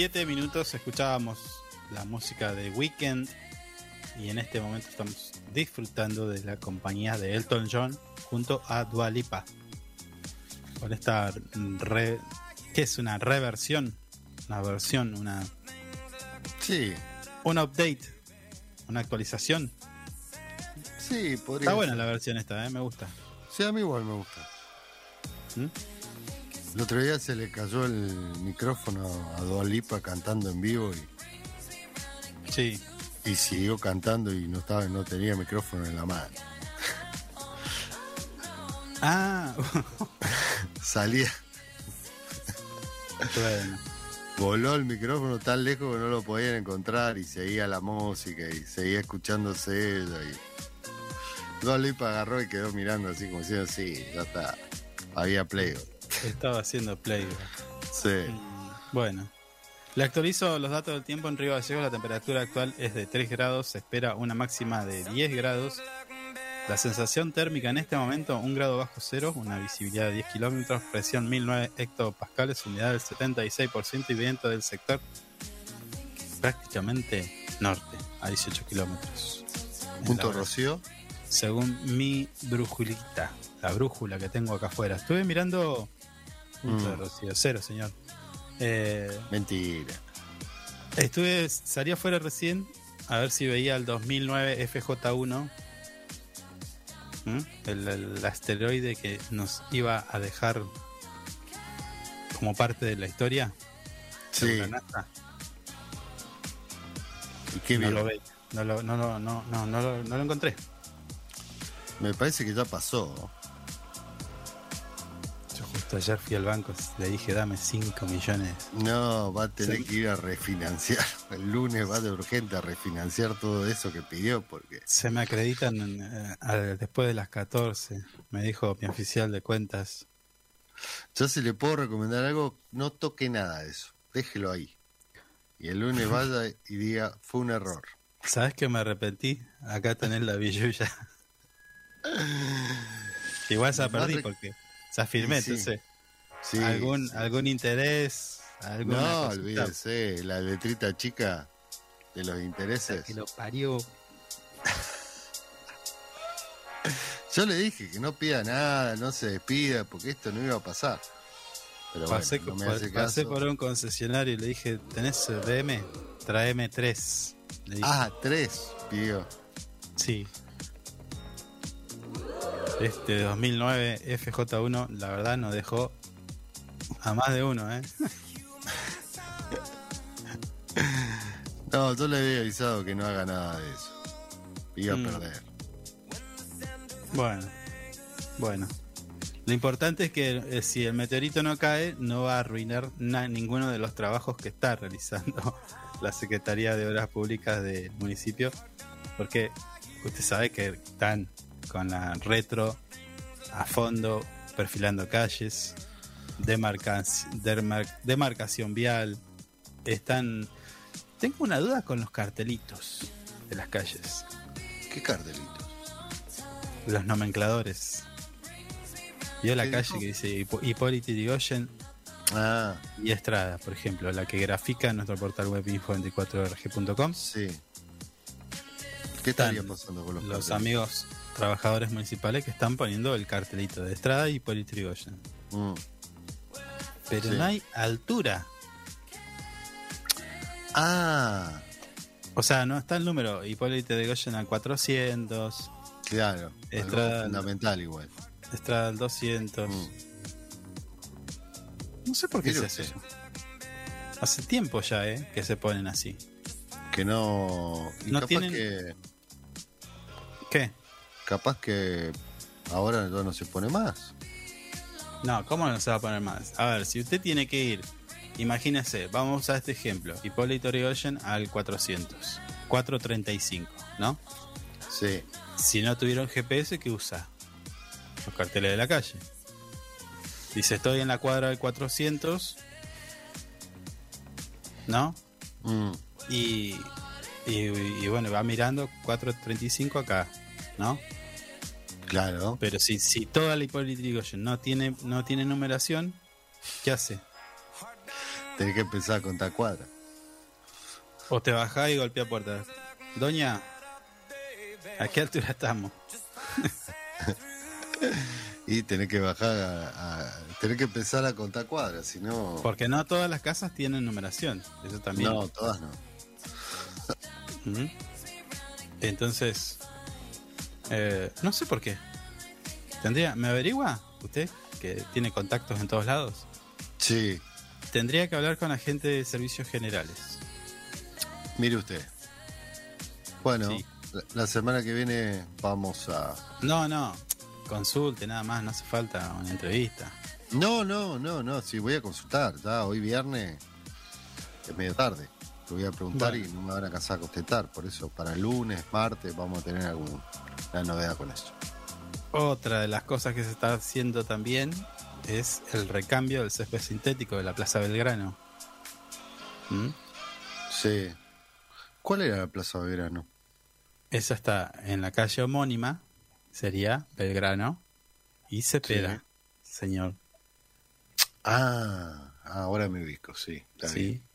7 minutos, escuchábamos la música de Weekend y en este momento estamos disfrutando de la compañía de Elton John junto a Dua Lipa. Con esta re... ¿Qué es? Una reversión, una versión, una, Sí, un update, una actualización. sí, podría Está buena ser. la versión esta, ¿eh? me gusta. Sí, a mí igual me gusta. ¿Mm? El otro día se le cayó el micrófono a Dua Lipa cantando en vivo y, Sí, y siguió cantando y no estaba, no tenía micrófono en la mano. ah, Salía, bueno. voló el micrófono tan lejos que no lo podían encontrar y seguía la música y seguía escuchándose ella y Dua Lipa agarró y quedó mirando así como diciendo, sí, ya está, había play. Estaba haciendo playback. Sí. Mm, Bueno, le actualizo los datos del tiempo en Río Gallegos. La temperatura actual es de 3 grados, se espera una máxima de 10 grados. La sensación térmica en este momento, un grado bajo cero, una visibilidad de 10 kilómetros, presión 1009 hectopascales, humedad del 76% y viento del sector prácticamente norte, a 18 kilómetros. Punto Rocío. Según mi brújulita, la brújula que tengo acá afuera. Estuve mirando. Mm. Cero, señor. Eh, Mentira. Estuve, salí afuera recién a ver si veía el 2009 FJ1, ¿m? el, el asteroide que nos iba a dejar como parte de la historia. Sí. la NASA. ¿Y qué no lo veía, no lo, no, no, no, no lo- no lo encontré. Me parece que ya pasó. Justo ayer fui al banco, le dije dame 5 millones. No, va a tener Sí. que ir a refinanciar. El lunes va de urgente a refinanciar todo eso que pidió porque Se me acreditan eh, después de las 14, me dijo mi oficial de cuentas. yo si le puedo recomendar algo, no toque nada de eso. Déjelo ahí. Y el lunes vaya y diga, fue un error. ¿Sabes que me arrepentí? Acá tenés la billulla. Igual se perdí porque se afirmé, Sí, entonces. Sí, ¿Algún, sí, algún interés? Alguna No, cosita? olvídese, la letrita chica de los intereses. Que lo parió. Yo le dije que no pida nada, no se despida, porque esto no iba a pasar. Pero bueno, Pasé, no me por, pasé un concesionario y le dije, ¿tenés BM? Traeme tres. Le dije, Ah, tres, pidió. sí. Este 2009 FJ1, la verdad, nos dejó a más de uno, ¿eh? No, yo le había avisado que no haga nada de eso. Iba Mm. a perder. Bueno, bueno. Lo importante es que eh, si el meteorito no cae, no va a arruinar na- ninguno de los trabajos que está realizando la Secretaría de Obras Públicas del municipio, porque usted sabe que están con la retro a fondo, perfilando calles, demarca- demarcación vial, están... Tengo una duda con los cartelitos de las calles, ¿Qué cartelito? los nomencladores. Vio la ¿Qué calle dijo? que dice Hipo- Hipólito Yrigoyen Ah, y Estrada, por ejemplo, la que grafica en nuestro portal web info24rg.com. sí. ¿Qué estaría pasando con los, Los cartelitos? amigos trabajadores municipales que están poniendo el cartelito de Estrada y Hipólito Yrigoyen. Mm. Pero Sí. no hay altura. Ah, O sea, no está el número Hipólito Yrigoyen al 400, claro. Estrada- fundamental igual. Estrada al 200. Mm. No sé por qué se hace eso. Hace tiempo ya, ¿eh? Que se ponen así. Que no. y No capaz tienen- que. ¿Qué? Capaz que ahora ya no se pone más. No, ¿cómo no se va a poner más? A ver, si usted tiene que ir, imagínese, vamos a este ejemplo, Hipólito Yrigoyen al 400, 435, ¿no? Sí. Si no tuvieron GPS, ¿qué usa? Los carteles de la calle. Dice, estoy en la cuadra del 400, ¿no? Mm. Y, y, y bueno, va mirando 435 acá, ¿no? Claro. Pero si, si toda la Hipólito Yrigoyen no tiene, no tiene numeración, ¿qué hace? Tenés que empezar a contar cuadras. O te bajás y golpea puertas. Doña, ¿a qué altura estamos? Y tenés que bajar a, a- tenés que empezar a contar cuadras, si no. Porque no todas las casas tienen numeración. Eso también. No, todas no. Entonces, eh, no sé por qué. Tendría, ¿me averigua usted que tiene contactos en todos lados? Sí, Tendría que hablar con la gente de servicios generales. mire usted. Bueno, Sí. la, la semana que viene vamos a. No, no, consulte nada más, no hace falta una entrevista. No, no, no, no, sí, voy a consultar. Ya hoy viernes es medio tarde. Te voy a preguntar Bueno. y no me van a cansar a contestar. Por eso, para el lunes, martes, vamos a tener alguna novedad con eso. Otra de las cosas que se está haciendo también es el recambio del césped sintético de la Plaza Belgrano. ¿Mm? Sí. ¿Cuál era la Plaza Verano? Esa está en la calle homónima, sería Belgrano y Cepeda, señor. Ah, ahora me ubico, sí. está Sí. bien.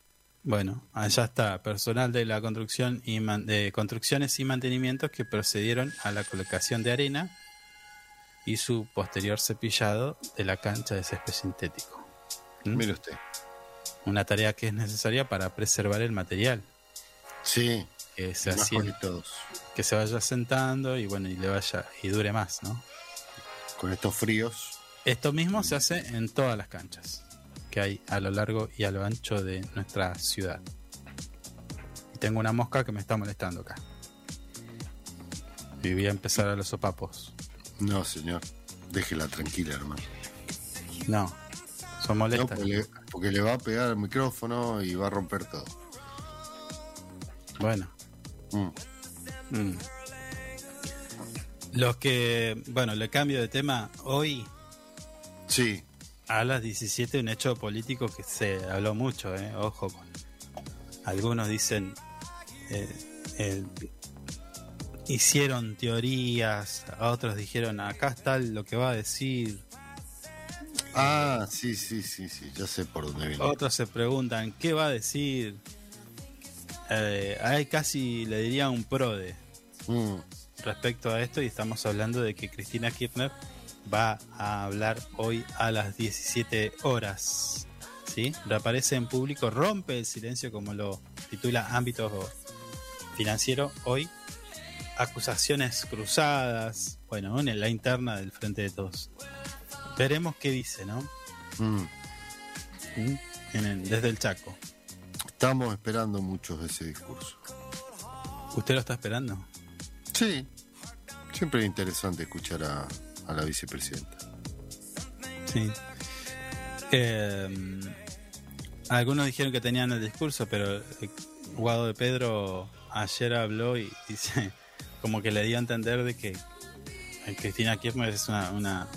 Bueno, allá está personal de la construcción y man- de construcciones y mantenimientos que procedieron a la colocación de arena y su posterior cepillado de la cancha de césped sintético. ¿Mm? Mire usted. Una tarea que es necesaria para preservar el material, Sí, que se, más asien- bonitos. que se vaya sentando y bueno y le vaya y dure más, ¿no? Con estos fríos. Esto mismo se hace en todas las canchas que hay a lo largo y a lo ancho de nuestra ciudad. Y tengo una mosca que me está molestando acá. Y voy a empezar a los sopapos. No, señor. Déjela tranquila, hermano. No, son No, molestas. porque, le, porque le va a pegar al micrófono y va a romper todo. Bueno. Mm. mm. Los que, bueno, le cambio de tema. Hoy Sí, a las 17 un hecho político que se habló mucho, ¿eh? ojo con algunos dicen eh, eh, hicieron teorías, a otros dijeron acá está lo que va a decir, Ah, sí, sí, sí, sí. Ya sé por dónde viene. otros se preguntan qué va a decir. Hay casi le diría un prode Mm, respecto a esto y estamos hablando de que Cristina Kirchner va a hablar hoy a las 17 horas. ¿sí? Reaparece en público, rompe el silencio como lo titula Ámbito Financiero hoy. Acusaciones cruzadas, bueno, en la interna del Frente de Todos. Veremos qué dice, ¿no? mm. En el- desde el Chaco. Estamos esperando muchos de ese discurso. ¿Usted lo está esperando? Sí. Siempre es interesante escuchar a, a la vicepresidenta. Sí. Eh, algunos dijeron que tenían el discurso, pero eh, Guado de Pedro ayer habló y dice como que le dio a entender de que eh, Cristina Kirchner es una, una,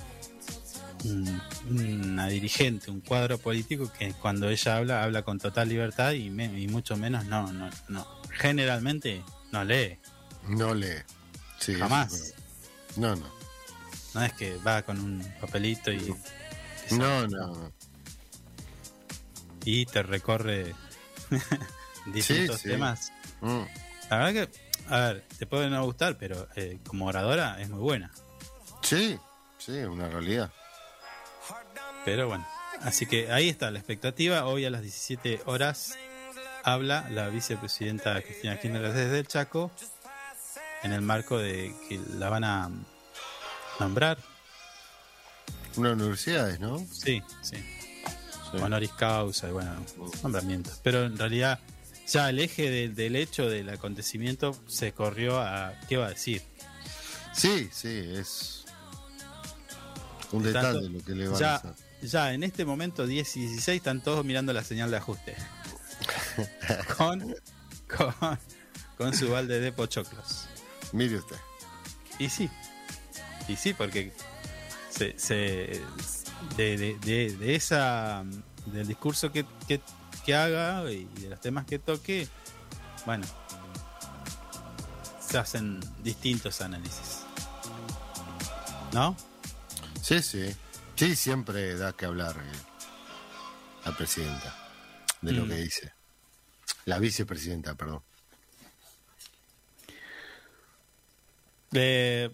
un- una dirigente, un cuadro político que cuando ella habla, habla con total libertad y, me- y mucho menos no, no, no. Generalmente no lee, No lee. Sí, jamás. No, no. No es que va con un papelito y, No, no. y te recorre distintos Sí, sí. temas. Mm. La verdad que, a ver, te puede no gustar, pero eh, como oradora es muy buena. Sí, sí, es una realidad. Pero bueno, así que ahí está la expectativa. Hoy a las 17 horas habla la vicepresidenta Cristina Kirchner desde el Chaco en el marco de que la van a nombrar. Unas universidades, ¿no? Sí, sí. Sí. Honoris causa y bueno, nombramientos. Pero en realidad ya el eje del, del hecho del acontecimiento se corrió a qué va a decir. Sí, sí, es un detalle lo que le van a ya, hacer. ya en este momento 10 y 16 están todos mirando la señal de ajuste. con, con, con su balde de pochoclos. Mire usted. Y sí, y sí, porque se, se- de, de- de- de esa del discurso que, que, que haga y de los temas que toque, bueno, se hacen distintos análisis. ¿No? Sí, sí. Sí, siempre da que hablar eh, la presidenta. de lo Mm. que dice. La vicepresidenta, perdón. Eh,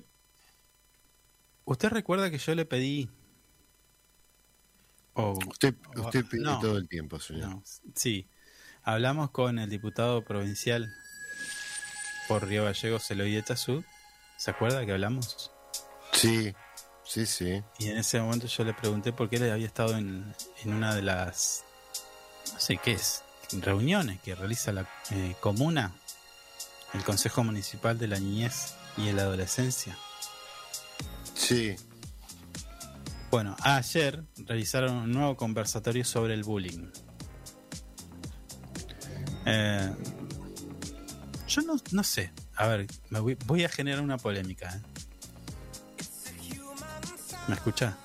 ¿Usted recuerda que yo le pedí... o- Usted, usted pide no, todo el tiempo, señor. no, sí. Hablamos con el diputado provincial por Río Gallegos, Eloy Echazú. ¿Se acuerda que hablamos? Sí, sí, sí. Y en ese momento yo le pregunté por qué él había estado en, en una de las, no sé qué es, reuniones que realiza la eh, comuna, el Consejo Municipal de la Niñez y la Adolescencia. Sí, Bueno, ayer realizaron un nuevo conversatorio sobre el bullying. Eh, yo no, no sé, a ver, me voy, voy a generar una polémica. ¿eh? ¿Me escucha?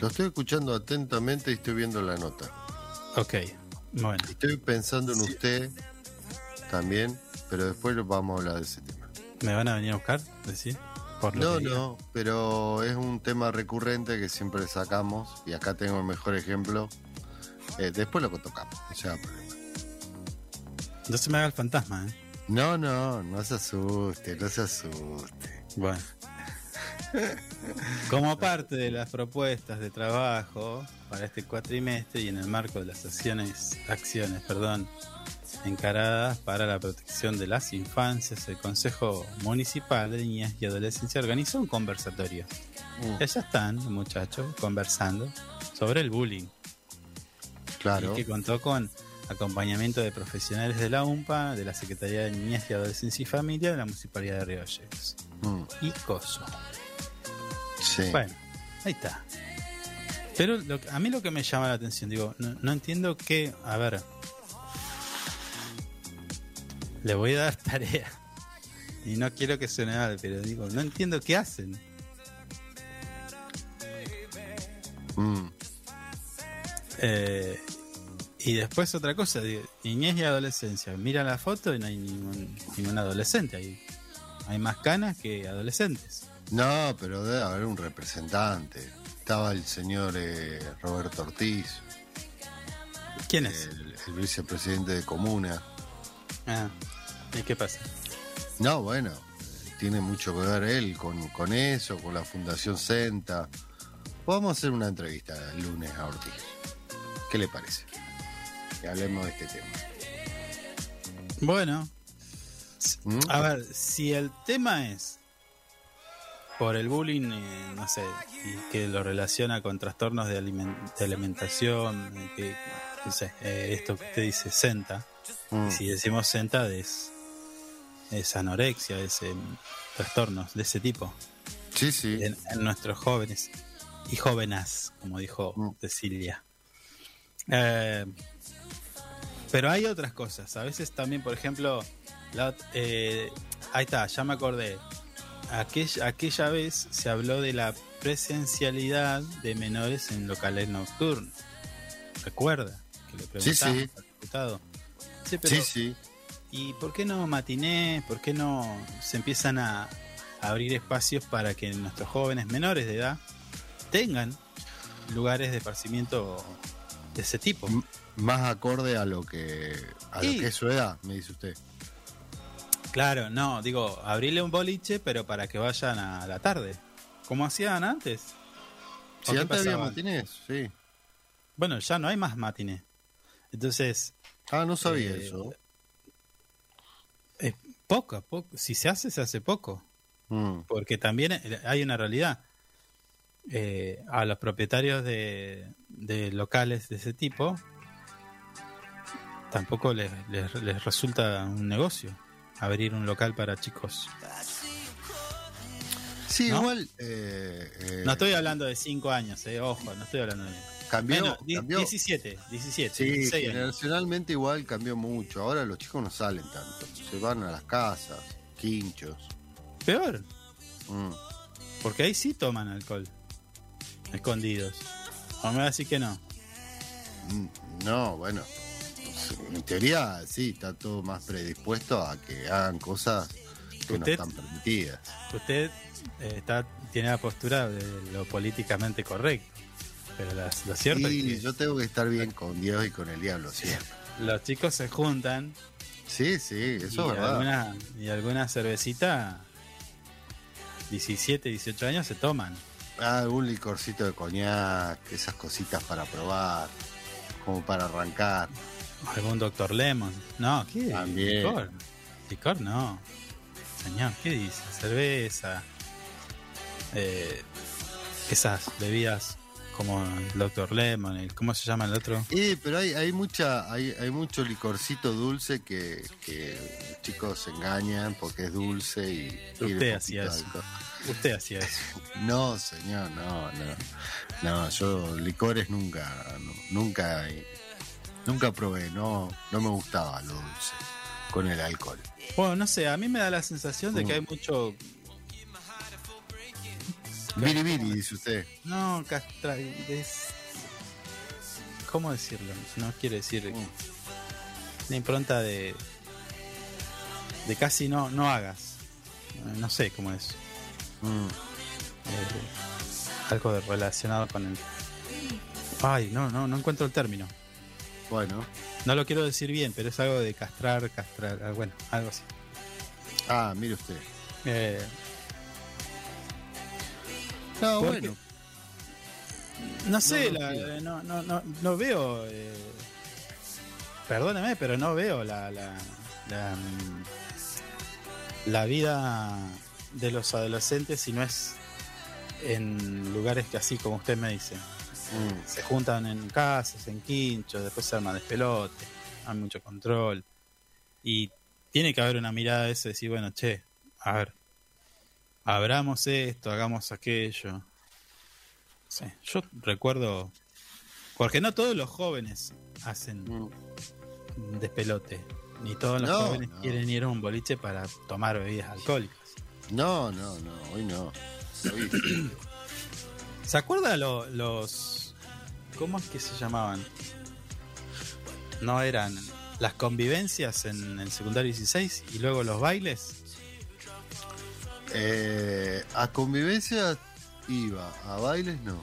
lo estoy escuchando atentamente y estoy viendo la nota. Ok, bueno. Estoy pensando en usted también, pero después vamos a hablar de ese tema. ¿Me van a venir a buscar? ¿Decir? Por No, no, pero es un tema recurrente que siempre sacamos y acá tengo el mejor ejemplo. Eh, después lo tocamos, no se haga problema. No se me haga el fantasma, ¿eh? No, no, no se asuste, no se asuste. Bueno. Como parte de las propuestas de trabajo para este cuatrimestre y en el marco de las acciones, acciones, perdón, encaradas para la protección de las infancias, el Consejo Municipal de Niñas y Adolescencia organizó un conversatorio. Mm, Ya están, muchachos, conversando sobre el bullying. claro, y que contó con acompañamiento de profesionales de la UMPA, de la Secretaría de Niñez y Adolescencia y Familia de la Municipalidad de Río Gallegos. mm, Y COSO. sí. Bueno, ahí está. Pero lo que- a mí lo que me llama la atención, digo, no, no entiendo qué. A ver. Le voy a dar tarea. Y no quiero que suene mal, pero digo, no entiendo qué hacen. Mm, Eh, y después otra cosa, digo, niñez y adolescencia. Mira la foto y no hay ningún, ningún adolescente ahí. Hay más canas que adolescentes. No, pero debe haber un representante. Estaba el señor eh, Roberto Ortiz, ¿Quién es? el, el vicepresidente de Comuna. Ah, ¿y qué pasa? No, bueno, tiene mucho que ver él con, con eso, con la Fundación Senta. Vamos a hacer una entrevista el lunes a Ortiz. ¿Qué le parece? Que hablemos de este tema. Bueno, ¿Mm? a ver, si el tema es por el bullying, eh, no sé, y que lo relaciona con trastornos de, de alimentación, que, no sé, eh, esto que usted dice, senta, Mm, si decimos senta es, es anorexia, es em, trastornos de ese tipo Sí, sí. en, en nuestros jóvenes y jóvenes, como dijo Mm. Cecilia. Eh, pero hay otras cosas. A veces también, por ejemplo, la- eh, ahí está, ya me acordé. Aquella, aquella vez se habló de la presencialidad de menores en locales nocturnos. ¿Recuerda? Que le Sí, sí. preguntamos al diputado. Sí, pero Sí, sí. ¿Y por qué no matiné? ¿Por qué no se empiezan a, abrir espacios para que nuestros jóvenes menores de edad tengan lugares de esparcimiento de ese tipo? M- Más acorde a lo que a lo que es su edad, me dice usted. Claro, no, digo, abrirle un boliche, pero para que vayan a la tarde, como hacían antes. ¿O Si antes había matinés, sí. Bueno, ya no hay más matiné. Entonces, Ah, no sabía Eh, eso. Es poco, poco. Si se hace, se hace poco. Mm, Porque también hay una realidad. Eh, a los propietarios de, de locales de ese tipo tampoco les, les- les resulta un negocio abrir un local para chicos. Sí, ¿No? igual. eh, eh, No estoy hablando de 5 años, eh, ojo, no estoy hablando de... cambió, di- cambió. 17, 17, Sí, 16 años. generacionalmente igual cambió mucho. Ahora los chicos no salen tanto. Se van a las casas, quinchos. Peor, Mm. porque ahí sí toman alcohol, escondidos. O me va a decir que no. Mm, No, bueno. En teoría, sí, está todo más predispuesto a que hagan cosas que no están permitidas. Usted eh, está, tiene la postura de lo políticamente correcto. Pero la- lo cierto Y es que yo tengo que estar bien con Dios y con el diablo siempre. los chicos se juntan Sí, sí, y, eso es verdad. alguna, y alguna cervecita, 17, 18 años se toman. Ah, un licorcito de coñac, esas cositas para probar, como para arrancar. Algún Doctor Lemon. No, ¿qué? También. Licor. Licor no. Señor, ¿qué dice? Cerveza. Eh, esas bebidas como el Doctor Lemon, el, ¿cómo se llama el otro? Eh, pero hay, hay mucha, hay, hay mucho licorcito dulce que, que los chicos se engañan porque es dulce y Usted hacía eso. alcohol. Usted hacía eso. No, señor, no, no. No, yo licores nunca, no, nunca, nunca probé, no, no me gustaba lo dulce con el alcohol. Bueno, no sé, a mí me da la sensación de que Mm. hay mucho. Biribiri, dice usted. No, castra. es- ¿Cómo decirlo? No quiere decir. Una impronta de. de casi no, no hagas. No sé cómo es. Mm. Eh, algo de- relacionado con el. Ay, no, no, no encuentro el término. Bueno, No lo quiero decir bien, pero es algo de castrar, castrar. ah, Bueno, algo así. ah, mire usted. Eh, No, Porque- bueno, no sé, No, no, la- sí. no, no, no, no veo. eh, perdóneme, pero no veo la, la, la, mm, la vida de los adolescentes si no es en lugares que así como usted me dice. Mm. Se juntan en casas, en quinchos, después se arman despelote, hay mucho control. Y tiene que haber una mirada de eso, decir, bueno, che, a ver, abramos esto, hagamos aquello. Sí, yo recuerdo, porque no todos los jóvenes hacen Mm. despelote, ni todos los No, jóvenes no. quieren ir a un boliche para tomar bebidas alcohólicas. no, no, no, hoy no. Hoy- ¿Se acuerda lo- los... ¿Cómo es que se llamaban? No eran las convivencias en el secundario 16 y luego los bailes. Eh, a convivencia iba, a bailes no.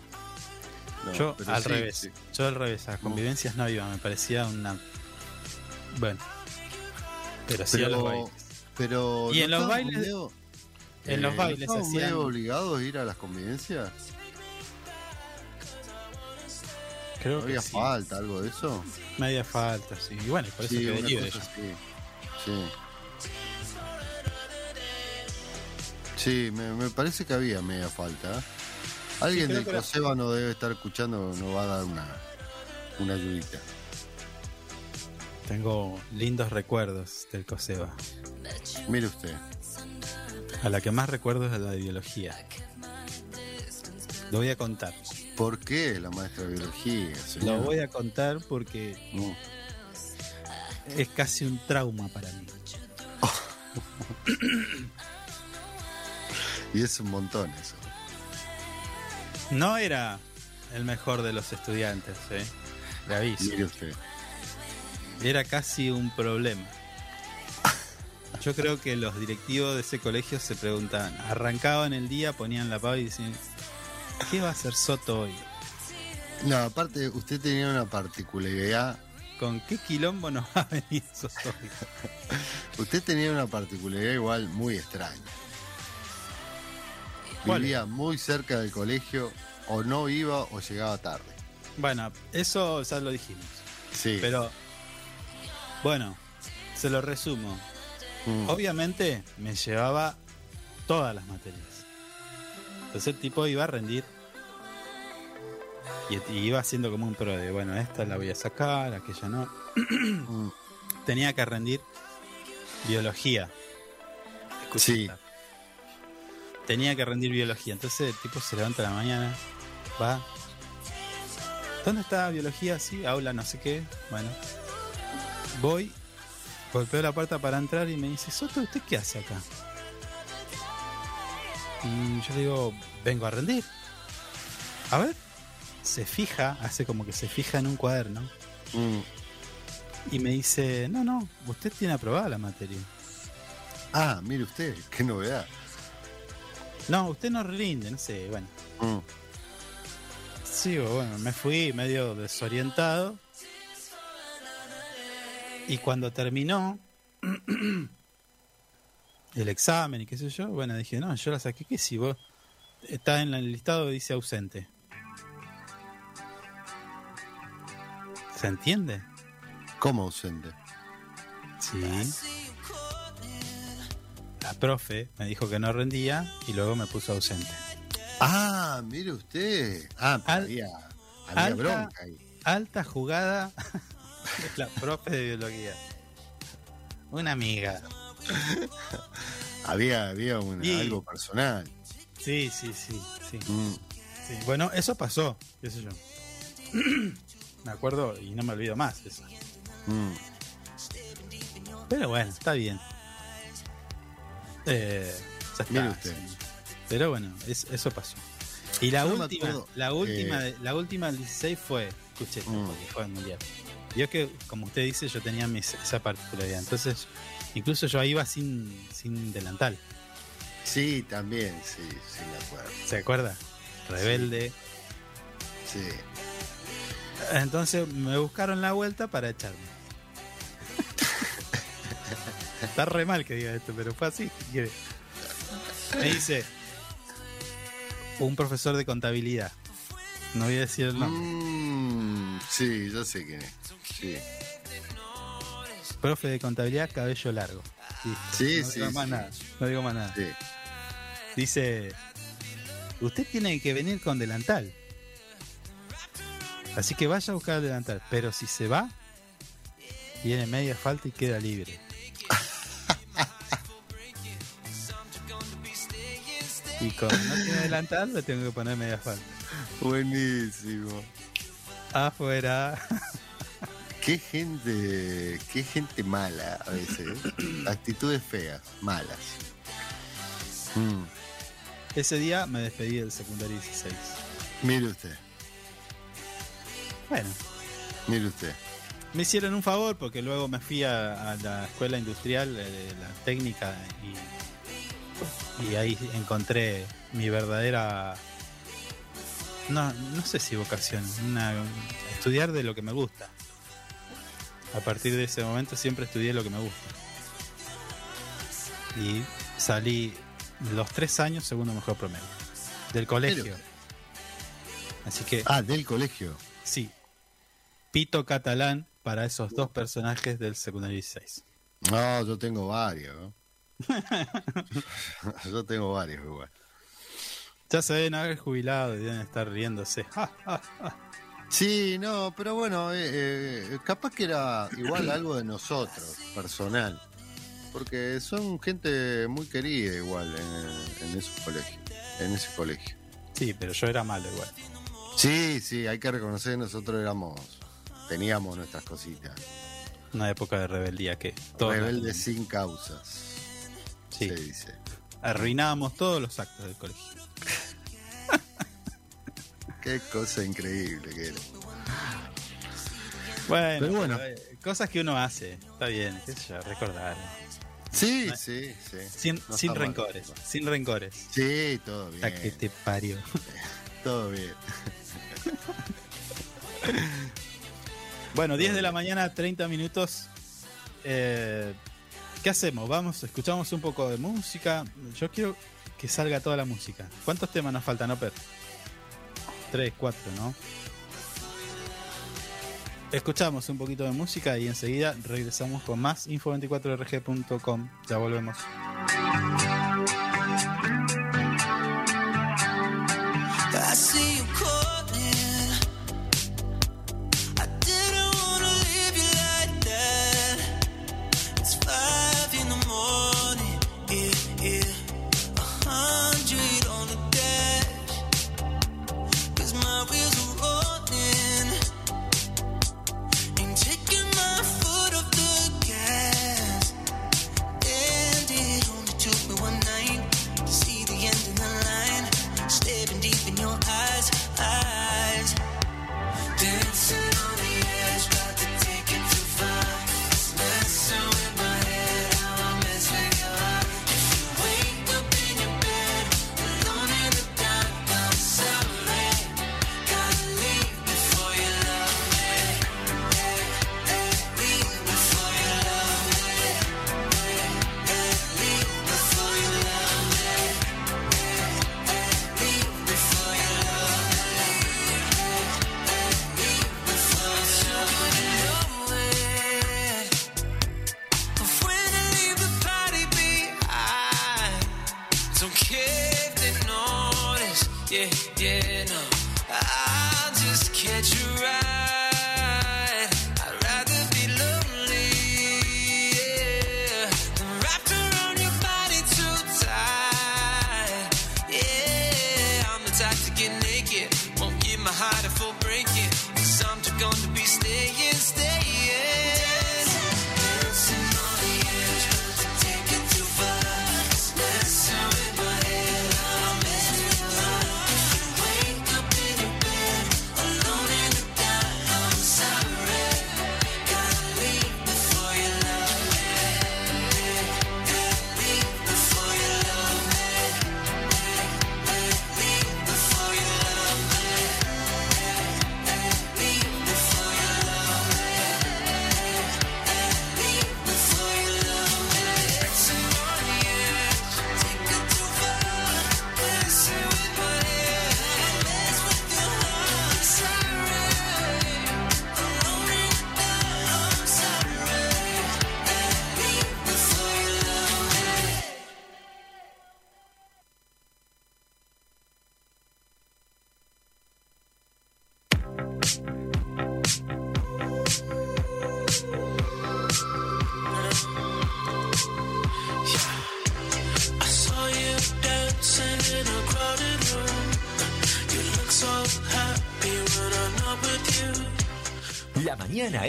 No, yo al sí, revés. sí. Yo al revés. A convivencias no iba. Me parecía una... Bueno. Pero sí a los bailes. pero Y ¿no en los bailes- medio- En los eh, bailes ¿no hacían... medio obligados a ir a las convivencias? Creo ¿No que había sí. falta algo de eso? Media falta, sí. Y bueno, por eso Sí, quedé libre así. Sí. Sí, me, me parece que había media falta. ¿eh? Alguien del que era- Coseba no debe estar escuchando, nos va a dar una, una ayudita. Tengo lindos recuerdos del COSEBA. Mire usted. A la que más recuerdo es a la de biología. Lo voy a contar. ¿Por qué la maestra de biología, señor? Lo voy a contar porque No. es casi un trauma para mí. Y es un montón eso. No era el mejor de los estudiantes, ¿eh? Le aviso. Era casi un problema. Yo creo que los directivos de ese colegio se preguntaban, arrancaban el día, ponían la pava y decían, ¿qué va a hacer Soto hoy? No, aparte, usted tenía una particularidad. ¿Con qué quilombo nos va a venir Soto hoy? Usted tenía una particularidad igual muy extraña. ¿Cuál? Vivía muy cerca del colegio, o no iba o llegaba tarde. Bueno, eso ya lo dijimos. Sí. Pero, bueno, se lo resumo. Mm. Obviamente me llevaba todas las materias. Entonces el tipo iba a rendir. Y, y iba haciendo como un pro de, bueno, esta la voy a sacar, aquella no. Mm. Tenía que rendir biología. Esta. Tenía que rendir biología. Entonces el tipo se levanta a la mañana, va. ¿Dónde está biología? Sí, aula no sé qué. Bueno. Voy, golpeo la puerta para entrar y me dice, Soto, ¿usted qué hace acá? Y yo le digo, vengo a rendir. A ver. Se fija, hace como que se fija en un cuaderno. Mm. Y me dice, no, no, usted tiene aprobada la materia. Ah, mire usted, qué novedad. No, usted no rinde, no sé, bueno. Mm. sigo, bueno, me fui medio desorientado. Y cuando terminó el examen y qué sé yo, bueno, dije, no, yo la saqué, que si vos está en el listado dice ausente. ¿Se entiende? ¿Cómo ausente? Sí. La profe me dijo que no rendía y luego me puso ausente. Ah, mire usted. Ah, Al- había, había alta- bronca ahí. Alta jugada de la profe de biología. Una amiga. Había, había una- algo personal. Sí, sí, sí, sí, Mm. sí. Bueno, eso pasó, qué sé yo. me acuerdo y no me olvido más eso. Mm. Pero bueno, está bien. Eh, ya está, Mire usted. sí. Pero bueno, es- eso pasó. Y la Yo última, acuerdo, la última, eh, la última del 16 fue, escuché, Mm. porque fue el mundial. Vio que, como usted dice, yo tenía mis- esa particularidad. Entonces, incluso yo iba sin, sin delantal. Sí, también, sí, sí me acuerdo. ¿Se acuerda? Rebelde. Sí. Entonces me buscaron la vuelta para echarme. Está re mal que diga esto, pero fue así. Me dice un profesor de contabilidad. No voy a decir el nombre. Mm, sí, yo sé quién es. Sí, Profe de contabilidad, cabello largo. Listo. Sí, no sí, digo más sí. nada. No digo más nada. sí. Dice, usted tiene que venir con delantal. Así que vaya a buscar el delantal. Pero si se va, tiene media falta y queda libre. Y como no delantal, le tengo que poner media falta. Buenísimo. Afuera. Qué gente, qué gente mala a veces. Actitudes feas, malas. Mm, Ese día me despedí del secundario 16. Mire usted, Bueno, mire usted. me hicieron un favor porque luego me fui a, a la escuela industrial eh, de la técnica y, y ahí encontré mi verdadera no, no sé si vocación una, estudiar de lo que me gusta a partir de ese momento siempre estudié lo que me gusta y salí los tres años segundo mejor promedio del colegio Pero- así que Ah, del colegio. Sí. Pito catalán para esos dos personajes del secundario 16. No, yo tengo varios. ¿no? yo tengo varios igual. Ya se deben haber jubilado y deben estar riéndose. Sí, no, pero bueno, eh, eh, capaz que era igual algo de nosotros, personal. Porque son gente muy querida igual en, en esos colegios, en ese colegio. Sí, pero yo era malo igual. Sí, sí, hay que reconocer que nosotros éramos, teníamos nuestras cositas. Una época de rebeldía que todos Rebeldes sin causas, Sí. se dice. arruinábamos todos los actos del colegio. Qué cosa increíble que era. Bueno, Pero bueno. eh, cosas que uno hace. Está bien, qué sé yo, recordar. Sí, No- sí, sí. Sin, No sin está mal. rencores, sin rencores. Sí, todo bien. A que te parió. Todo bien. Bueno, 10 de la mañana, 30 minutos. Eh, ¿Qué hacemos? Vamos, escuchamos un poco de música. Yo quiero que salga toda la música. ¿Cuántos temas nos faltan, Oper? Tres, cuatro, ¿no? Escuchamos un poquito de música y enseguida regresamos con más info24rg.com. Ya volvemos.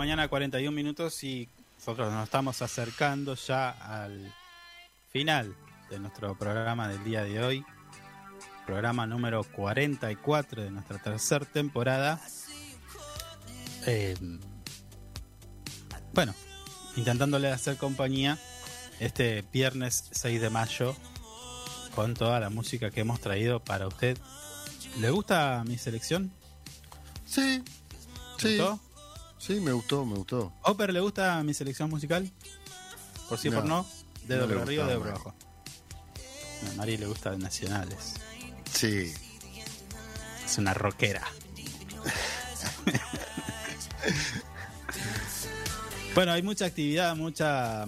mañana, 41 minutos y nosotros nos estamos acercando ya al final de nuestro programa del día de hoy. Programa número 44 de nuestra tercera temporada. Eh, bueno, intentándole hacer compañía este viernes 6 de mayo con toda la música que hemos traído para usted. ¿Le gusta mi selección? Sí, sí. ¿Gustó? Sí, me gustó, me gustó. ¿Oper le gusta mi selección musical? Por sí No, por no, dedo no por arriba, dedo por Mari. abajo. A Mari le gusta nacionales. Sí. Es una rockera. bueno, hay mucha actividad, mucha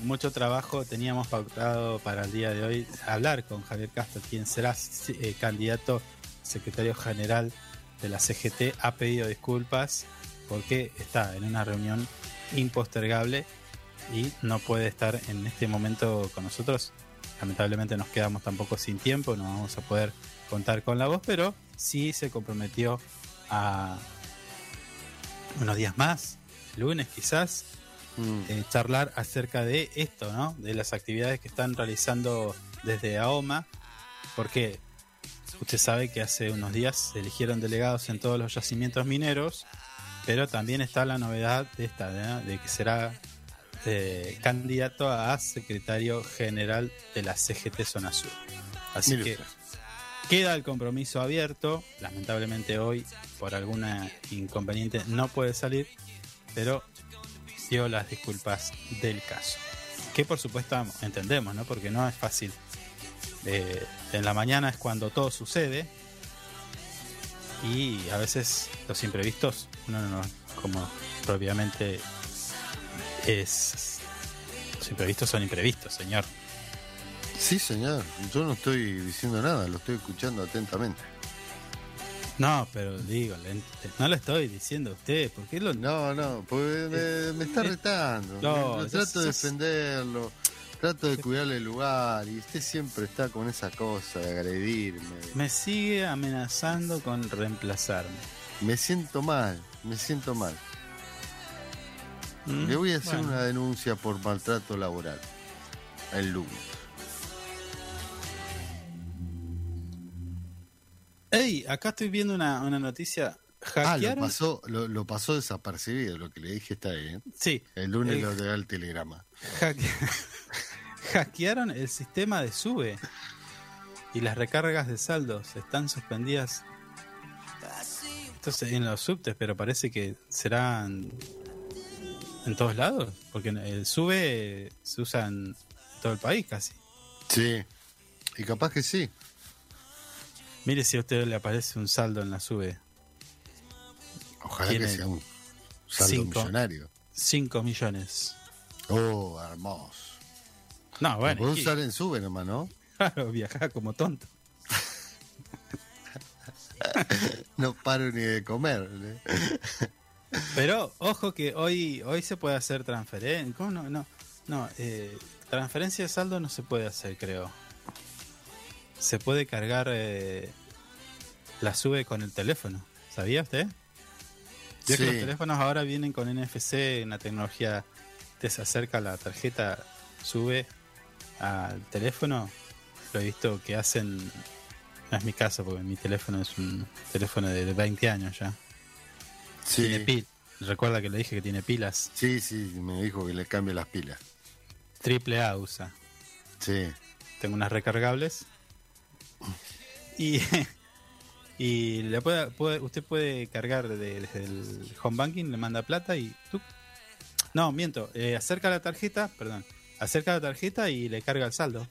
mucho trabajo. Teníamos pautado para el día de hoy hablar con Javier Castro, quien será eh, candidato secretario general de la CGT. Ha pedido disculpas porque está en una reunión impostergable y no puede estar en este momento con nosotros. Lamentablemente nos quedamos tampoco sin tiempo, no vamos a poder contar con la voz, pero sí se comprometió a unos días más, lunes quizás, Mm. eh, charlar acerca de esto, ¿no? De las actividades que están realizando desde AOMA, porque usted sabe que hace unos días se eligieron delegados en todos los yacimientos mineros, pero también está la novedad de esta, ¿no? de que será eh, candidato a secretario general de la CGT Zona Sur. Así que usted. queda el compromiso abierto. Lamentablemente hoy, por alguna inconveniente, no puede salir, pero dio las disculpas del caso. Que por supuesto entendemos, ¿no? Porque no es fácil. Eh, en la mañana es cuando todo sucede y a veces los imprevistos, uno no, como propiamente es... Los imprevistos son imprevistos, señor. Sí, señor. Yo no estoy diciendo nada, lo estoy escuchando atentamente. No, pero digo, no lo estoy diciendo a usted, porque lo... No, no, pues me, me está Eh, retando. no, Me- sos- trato de defenderlo, trato de cuidarle el lugar y usted siempre está con esa cosa de agredirme. Me sigue amenazando con reemplazarme. Me siento mal, me siento mal. ¿Mm? Le voy a hacer Bueno. una denuncia por maltrato laboral. El lunes. Ey, acá estoy viendo una, una noticia. Ah, lo ¿Hackearon? pasó, lo, lo pasó desapercibido, lo que le dije está bien. Sí. El lunes El- lo da el telegrama. hacke- hackearon el sistema de sube. Y las recargas de saldos están suspendidas. Entonces, en los subtes, pero parece que serán en todos lados. Porque el sube se usa en todo el país casi. Sí. Y capaz que sí. Mire si a usted le aparece un saldo en la sube. Ojalá Tiene que sea un saldo cinco. millonario. 5 millones. Oh, hermoso. No, bueno. usar en sube nomás, ¿no? Claro, viajar como tonto. No paro ni de comer. ¿eh? Pero ojo que hoy hoy se puede hacer transferencia. ¿Cómo no? No, no eh, transferencia de saldo no se puede hacer, creo. Se puede cargar eh, la sube con el teléfono. ¿Sabía usted? Vio que Sí. los teléfonos ahora vienen con NFC, una tecnología te se acerca la tarjeta, sube al teléfono. Lo he visto que hacen. No es mi caso, porque mi teléfono es un teléfono de 20 años ya. Tiene Sí. pil. Recuerda que le dije que tiene pilas. Sí, sí, me dijo que le cambie las pilas. Triple A usa. Sí. Tengo unas recargables. Y, y le puede, puede- usted puede cargar de- desde el home banking, le manda plata y tú. No, miento. eh, acerca la tarjeta, perdón. Acerca la tarjeta y le carga el saldo.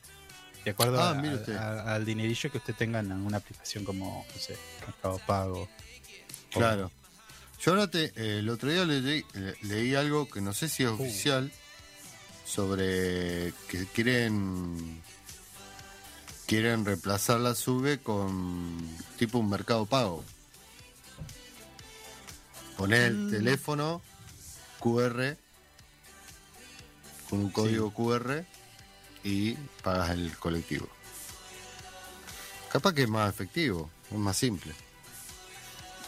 De acuerdo Ah, a- a- al dinerillo que usted tenga en alguna aplicación como, no sé, Mercado Pago. Claro. Yo ahora te, eh, el otro día leí, le- leí algo que no sé si es Uh. oficial sobre que quieren quieren reemplazar la sube con tipo un mercado pago. Poner Mm. el teléfono QR con un código QR y pagas el colectivo. Capaz que es más efectivo, es más simple.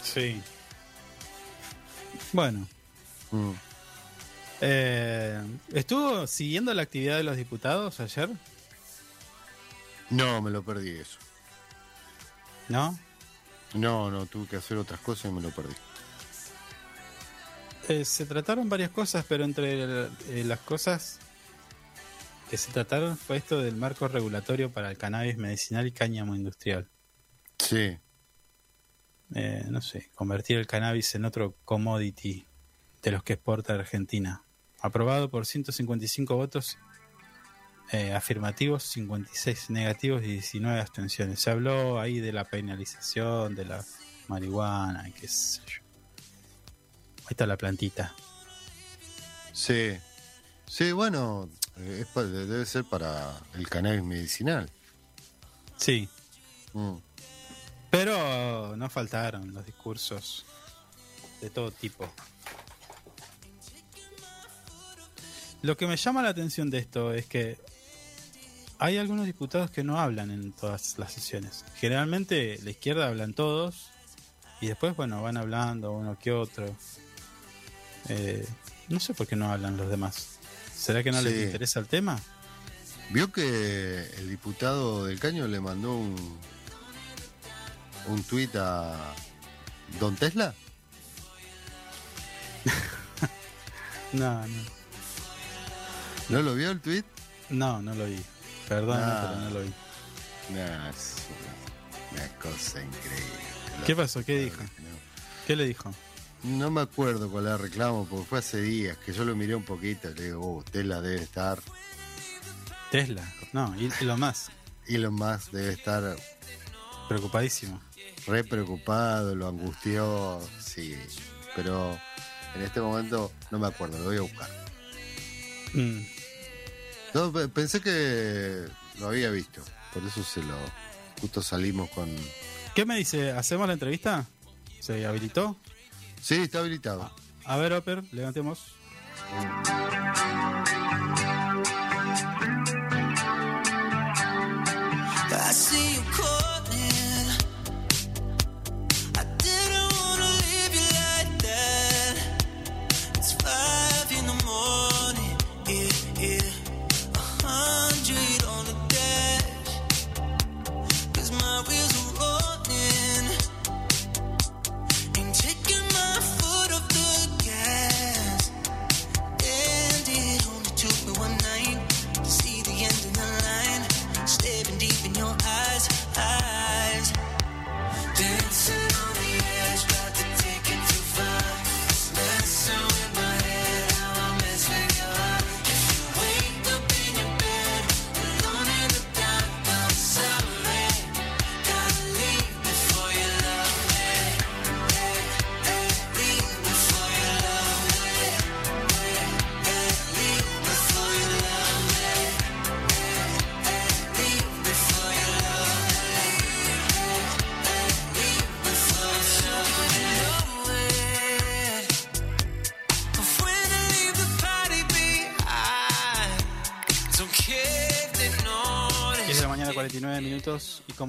Sí. Bueno. Mm. Eh, ¿Estuvo siguiendo la actividad de los diputados ayer? No, me lo perdí eso. ¿No? No, no, tuve que hacer otras cosas y me lo perdí. Eh, se trataron varias cosas, pero entre eh, las cosas que se trataron fue esto del marco regulatorio para el cannabis medicinal y cáñamo industrial. Sí, Eh, no sé, convertir el cannabis en otro commodity de los que exporta Argentina. Aprobado por 155 votos eh, afirmativos, 56 negativos y 19 abstenciones. Se habló ahí de la penalización de la marihuana y qué sé yo. Ahí está la plantita. sí. Sí, bueno, eh, es debe ser para el cannabis medicinal. Sí, Mm. pero no faltaron los discursos de todo tipo. Lo que me llama la atención de esto es que hay algunos diputados que no hablan en todas las sesiones. Generalmente la izquierda hablan todos y después, bueno, van hablando uno que otro. Eh, no sé por qué no hablan los demás. ¿Será que no les interesa el tema? ¿Vio que el diputado del Caño le mandó un, un tuit a Don Tesla? No, no. ¿No lo vio el tuit? No, no lo vi. Perdón, Ah. pero no lo vi. No, es una cosa increíble. ¿Qué pasó? ¿Qué dijo? ¿Qué le dijo? No me acuerdo cuál era el reclamo, porque fue hace días que yo lo miré un poquito. Le digo, oh, Tesla debe estar. Tesla. No, y, y lo más. Elon Musk debe estar Preocupadísimo. re preocupado, lo angustió. Sí, pero en este momento no me acuerdo, lo voy a buscar. Mm, No, pensé que lo había visto, por eso se lo. Justo salimos con. ¿Qué me dice? ¿Hacemos la entrevista? ¿Se habilitó? Sí, está habilitado. A ver, Oper, levantemos. I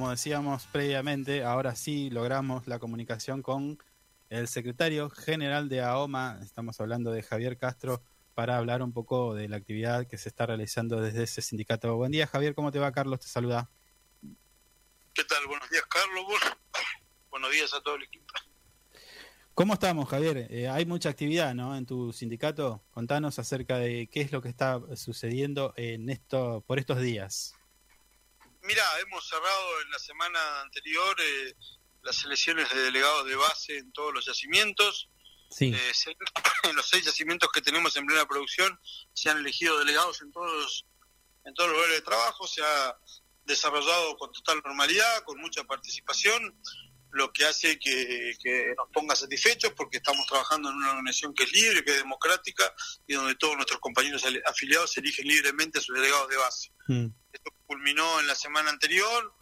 como decíamos previamente, ahora sí logramos la comunicación con el secretario general de AOMA. Estamos hablando de Javier Castro para hablar un poco de la actividad que se está realizando desde ese sindicato. Buen día, Javier. ¿Cómo te va? Carlos te saluda. ¿Qué tal? Buenos días, Carlos. Vos. Buenos días a todo el equipo. ¿Cómo estamos, Javier? Eh, hay mucha actividad, ¿no? En tu sindicato. Contanos acerca de qué es lo que está sucediendo en esto por estos días. Mira, hemos cerrado en la semana anterior eh, las elecciones de delegados de base en todos los yacimientos. Sí. Eh, en los seis yacimientos que tenemos en plena producción se han elegido delegados en todos en todos los lugares de trabajo. Se ha desarrollado con total normalidad, con mucha participación, lo que hace que, que nos ponga satisfechos porque estamos trabajando en una organización que es libre, que es democrática y donde todos nuestros compañeros afiliados eligen libremente a sus delegados de base. Mm. Esto culminó en la semana anterior.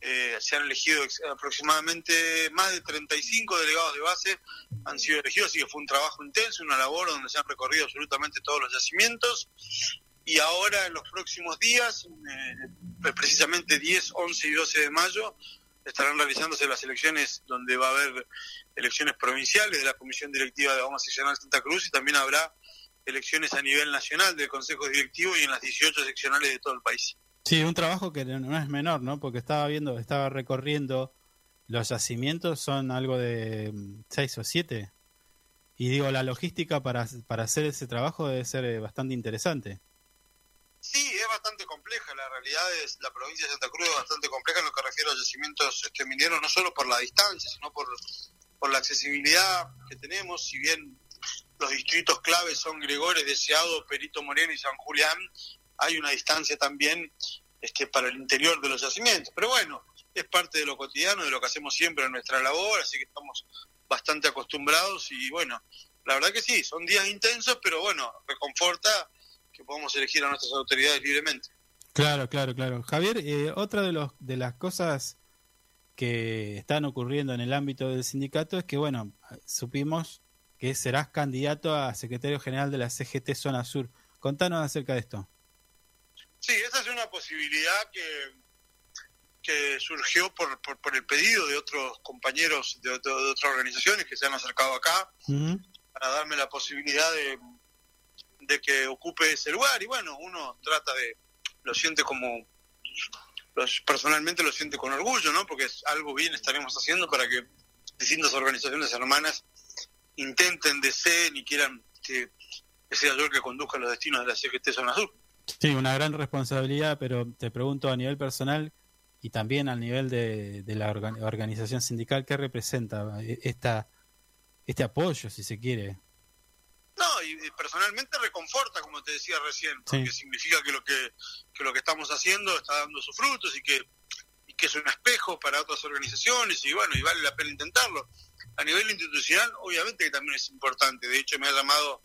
eh, se han elegido aproximadamente más de 35 delegados de base han sido elegidos, así que fue un trabajo intenso, una labor donde se han recorrido absolutamente todos los yacimientos. Y ahora, en los próximos días, eh, precisamente 10, 11 y 12 de mayo, estarán realizándose las elecciones donde va a haber elecciones provinciales de la Comisión Directiva de Goma Seccional Santa Cruz y también habrá elecciones a nivel nacional del Consejo Directivo y en las 18 seccionales de todo el país. Sí, un trabajo que no es menor, ¿no? Porque estaba viendo, estaba recorriendo los yacimientos, son algo de mm, seis o siete. Y digo, la logística para, para hacer ese trabajo debe ser eh, bastante interesante. Sí, es bastante compleja. La realidad es la provincia de Santa Cruz es bastante compleja en lo que refiere a los yacimientos este, mineros, no solo por la distancia, sino por, por la accesibilidad que tenemos. Si bien los distritos claves son Gregores, Deseado, Perito Moreno y San Julián, hay una distancia también este, para el interior de los yacimientos. Pero bueno, es parte de lo cotidiano, de lo que hacemos siempre en nuestra labor, así que estamos bastante acostumbrados y bueno, la verdad que sí, son días intensos, pero bueno, reconforta que podamos elegir a nuestras autoridades libremente. Claro, claro, claro. Javier, eh, otra de, los, de las cosas que están ocurriendo en el ámbito del sindicato es que, bueno, supimos que serás candidato a secretario general de la CGT Zona Sur. Contanos acerca de esto. Sí, esa es una posibilidad que, que surgió por, por, por el pedido de otros compañeros de, otras organizaciones que se han acercado acá para darme la posibilidad de, de que ocupe ese lugar y bueno, uno trata de, lo siente como, personalmente lo siente con orgullo, ¿no? Porque es algo bien estaremos haciendo para que distintas organizaciones hermanas intenten, deseen y quieran que, que sea yo el que conduzca los destinos de la CGT Zona Sur. Sí, una gran responsabilidad, pero te pregunto a nivel personal y también al nivel de, la orga- organización sindical, ¿qué representa eh, esta, este apoyo, si se quiere? No, y, y personalmente reconforta, como te decía recién, porque Sí. significa que lo que, que lo que estamos haciendo está dando sus frutos y que, y que es un espejo para otras organizaciones y bueno, y vale la pena intentarlo. A nivel institucional, obviamente que también es importante. De hecho, me ha llamado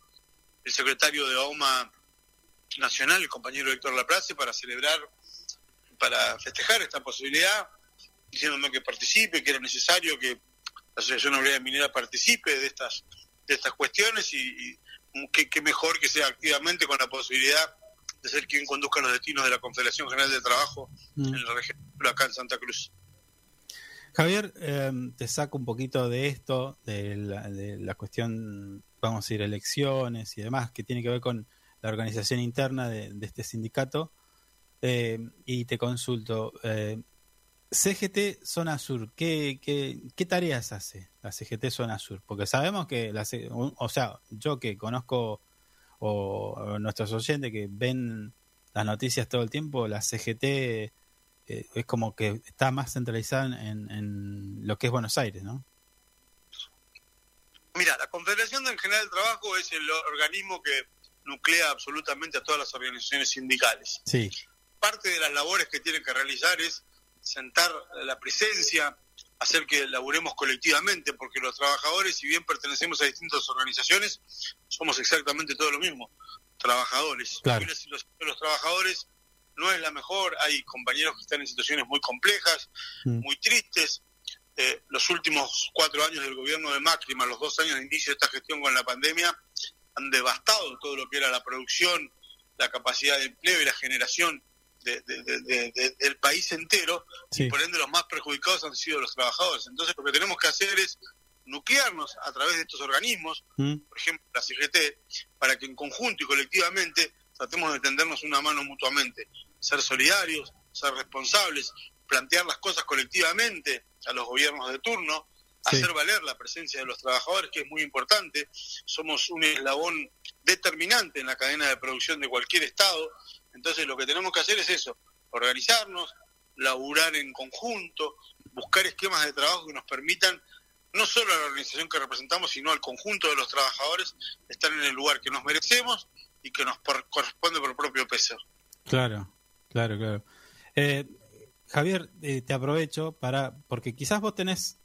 el secretario de OMA Nacional, el compañero Héctor Laplace, para celebrar, para festejar esta posibilidad. diciéndome que participe, que era necesario que la Asociación Obrera Minera participe de estas de estas cuestiones y, y que, que mejor que sea activamente con la posibilidad de ser quien conduzca los destinos de la Confederación General de Trabajo Mm. en la región acá en Santa Cruz. Javier, eh, te saco un poquito de esto, de la, de la cuestión, vamos a ir elecciones y demás, que tiene que ver con la organización interna de, de este sindicato. Eh, y te consulto, eh, CGT Zona Sur, ¿qué, qué, qué tareas hace la CGT Zona Sur? Porque sabemos que, la, o sea, yo que conozco, o, o nuestros oyentes que ven las noticias todo el tiempo, la CGT eh, es como que está más centralizada en, en lo que es Buenos Aires, ¿no? Mira, la Confederación del General del Trabajo es el organismo que nuclea absolutamente a todas las organizaciones sindicales. Sí, Parte de las labores que tienen que realizar es sentar la presencia, hacer que laburemos colectivamente, porque los trabajadores, si bien pertenecemos a distintas organizaciones, somos exactamente todo lo mismo, trabajadores. Claro. La situación de los trabajadores no es la mejor, hay compañeros que están en situaciones muy complejas, Mm. muy tristes. Eh, los últimos cuatro años del gobierno de Macri, más los dos años de inicio de esta gestión con la pandemia, han devastado todo lo que era la producción, la capacidad de empleo y la generación de- de- de- de- de- del país entero, Sí. y por ende los más perjudicados han sido los trabajadores. Entonces lo que tenemos que hacer es nuclearnos a través de estos organismos, ¿Mm? por ejemplo la CGT, para que en conjunto y colectivamente tratemos de tendernos una mano mutuamente, ser solidarios, ser responsables, plantear las cosas colectivamente a los gobiernos de turno, Sí. hacer valer la presencia de los trabajadores, que es muy importante. Somos un eslabón determinante en la cadena de producción de cualquier Estado. Entonces lo que tenemos que hacer es eso, organizarnos, laburar en conjunto, buscar esquemas de trabajo que nos permitan no solo a la organización que representamos, sino al conjunto de los trabajadores estar en el lugar que nos merecemos y que nos por- corresponde por propio peso. Claro, claro, claro. Eh, Javier, eh, te aprovecho para, porque quizás vos tenés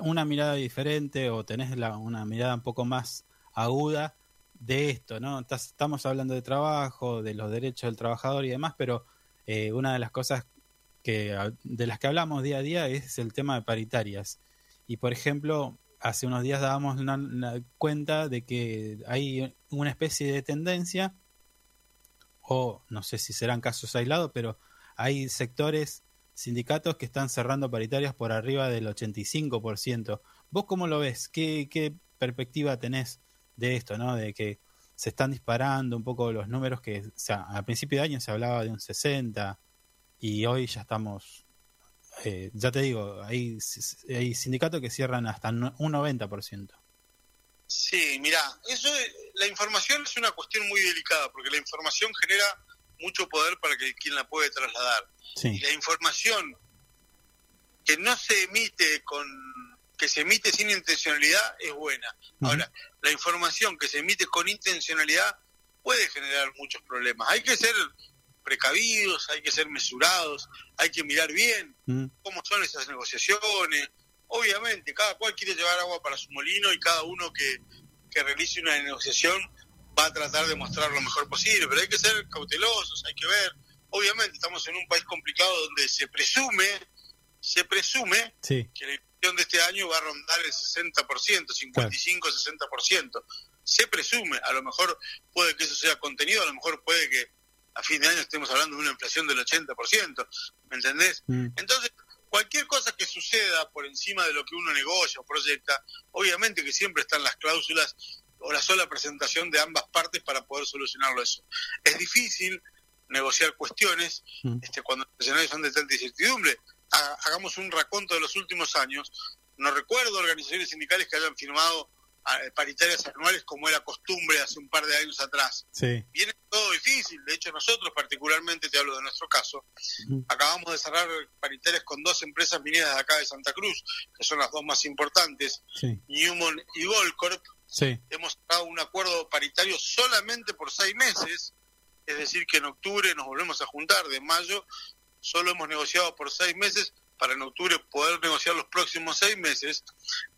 una mirada diferente o tenés la- una mirada un poco más aguda de esto, ¿no? Estamos hablando de trabajo, de los derechos del trabajador y demás, pero eh, una de las cosas que de las que hablamos día a día es el tema de paritarias. Y por ejemplo, hace unos días dábamos cuenta de que hay una especie de tendencia o no sé si serán casos aislados, pero hay sectores, sindicatos que están cerrando paritarias por arriba del 85%. ¿Vos cómo lo ves? ¿Qué, qué perspectiva tenés de esto, no? De que se están disparando un poco los números que, o sea, al principio de año se hablaba de un 60 y hoy ya estamos, eh, ya te digo, hay, hay sindicatos que cierran hasta un 90%. Sí, mira, eso es- la información es una cuestión muy delicada porque la información genera mucho poder para que quien la puede trasladar. Y Sí, la información que no se emite con que se emite sin intencionalidad es buena. Ahora, la información que se emite con intencionalidad puede generar muchos problemas. Hay que ser precavidos, hay que ser mesurados, hay que mirar bien cómo son esas negociaciones. Obviamente, cada cual quiere llevar agua para su molino y cada uno que, que realice una negociación va a tratar de mostrar lo mejor posible, pero hay que ser cautelosos, hay que ver. Obviamente, estamos en un país complicado donde se presume, se presume sí, que la de este año va a rondar el 60%, 55-60%. Se presume, a lo mejor puede que eso sea contenido, a lo mejor puede que a fin de año estemos hablando de una inflación del 80%, ¿me entendés? mm, Entonces, cualquier cosa que suceda por encima de lo que uno negocia o proyecta, obviamente que siempre están las cláusulas o la sola presentación de ambas partes para poder solucionarlo eso. Es difícil negociar cuestiones mm. este, cuando los escenarios son de tanta incertidumbre. Ha- Hagamos un raconto de los últimos años. No recuerdo organizaciones sindicales que hayan firmado paritarias anuales como era costumbre hace un par de años atrás sí, viene todo difícil. De hecho, nosotros particularmente, te hablo de nuestro caso, acabamos de cerrar paritarias con dos empresas mineras de acá de Santa Cruz, que son las dos más importantes, sí, Newmont y Goldcorp. sí, Hemos cerrado un acuerdo paritario solamente por seis meses, es decir, que en octubre nos volvemos a juntar, de mayo solo hemos negociado por seis meses para en octubre poder negociar los próximos seis meses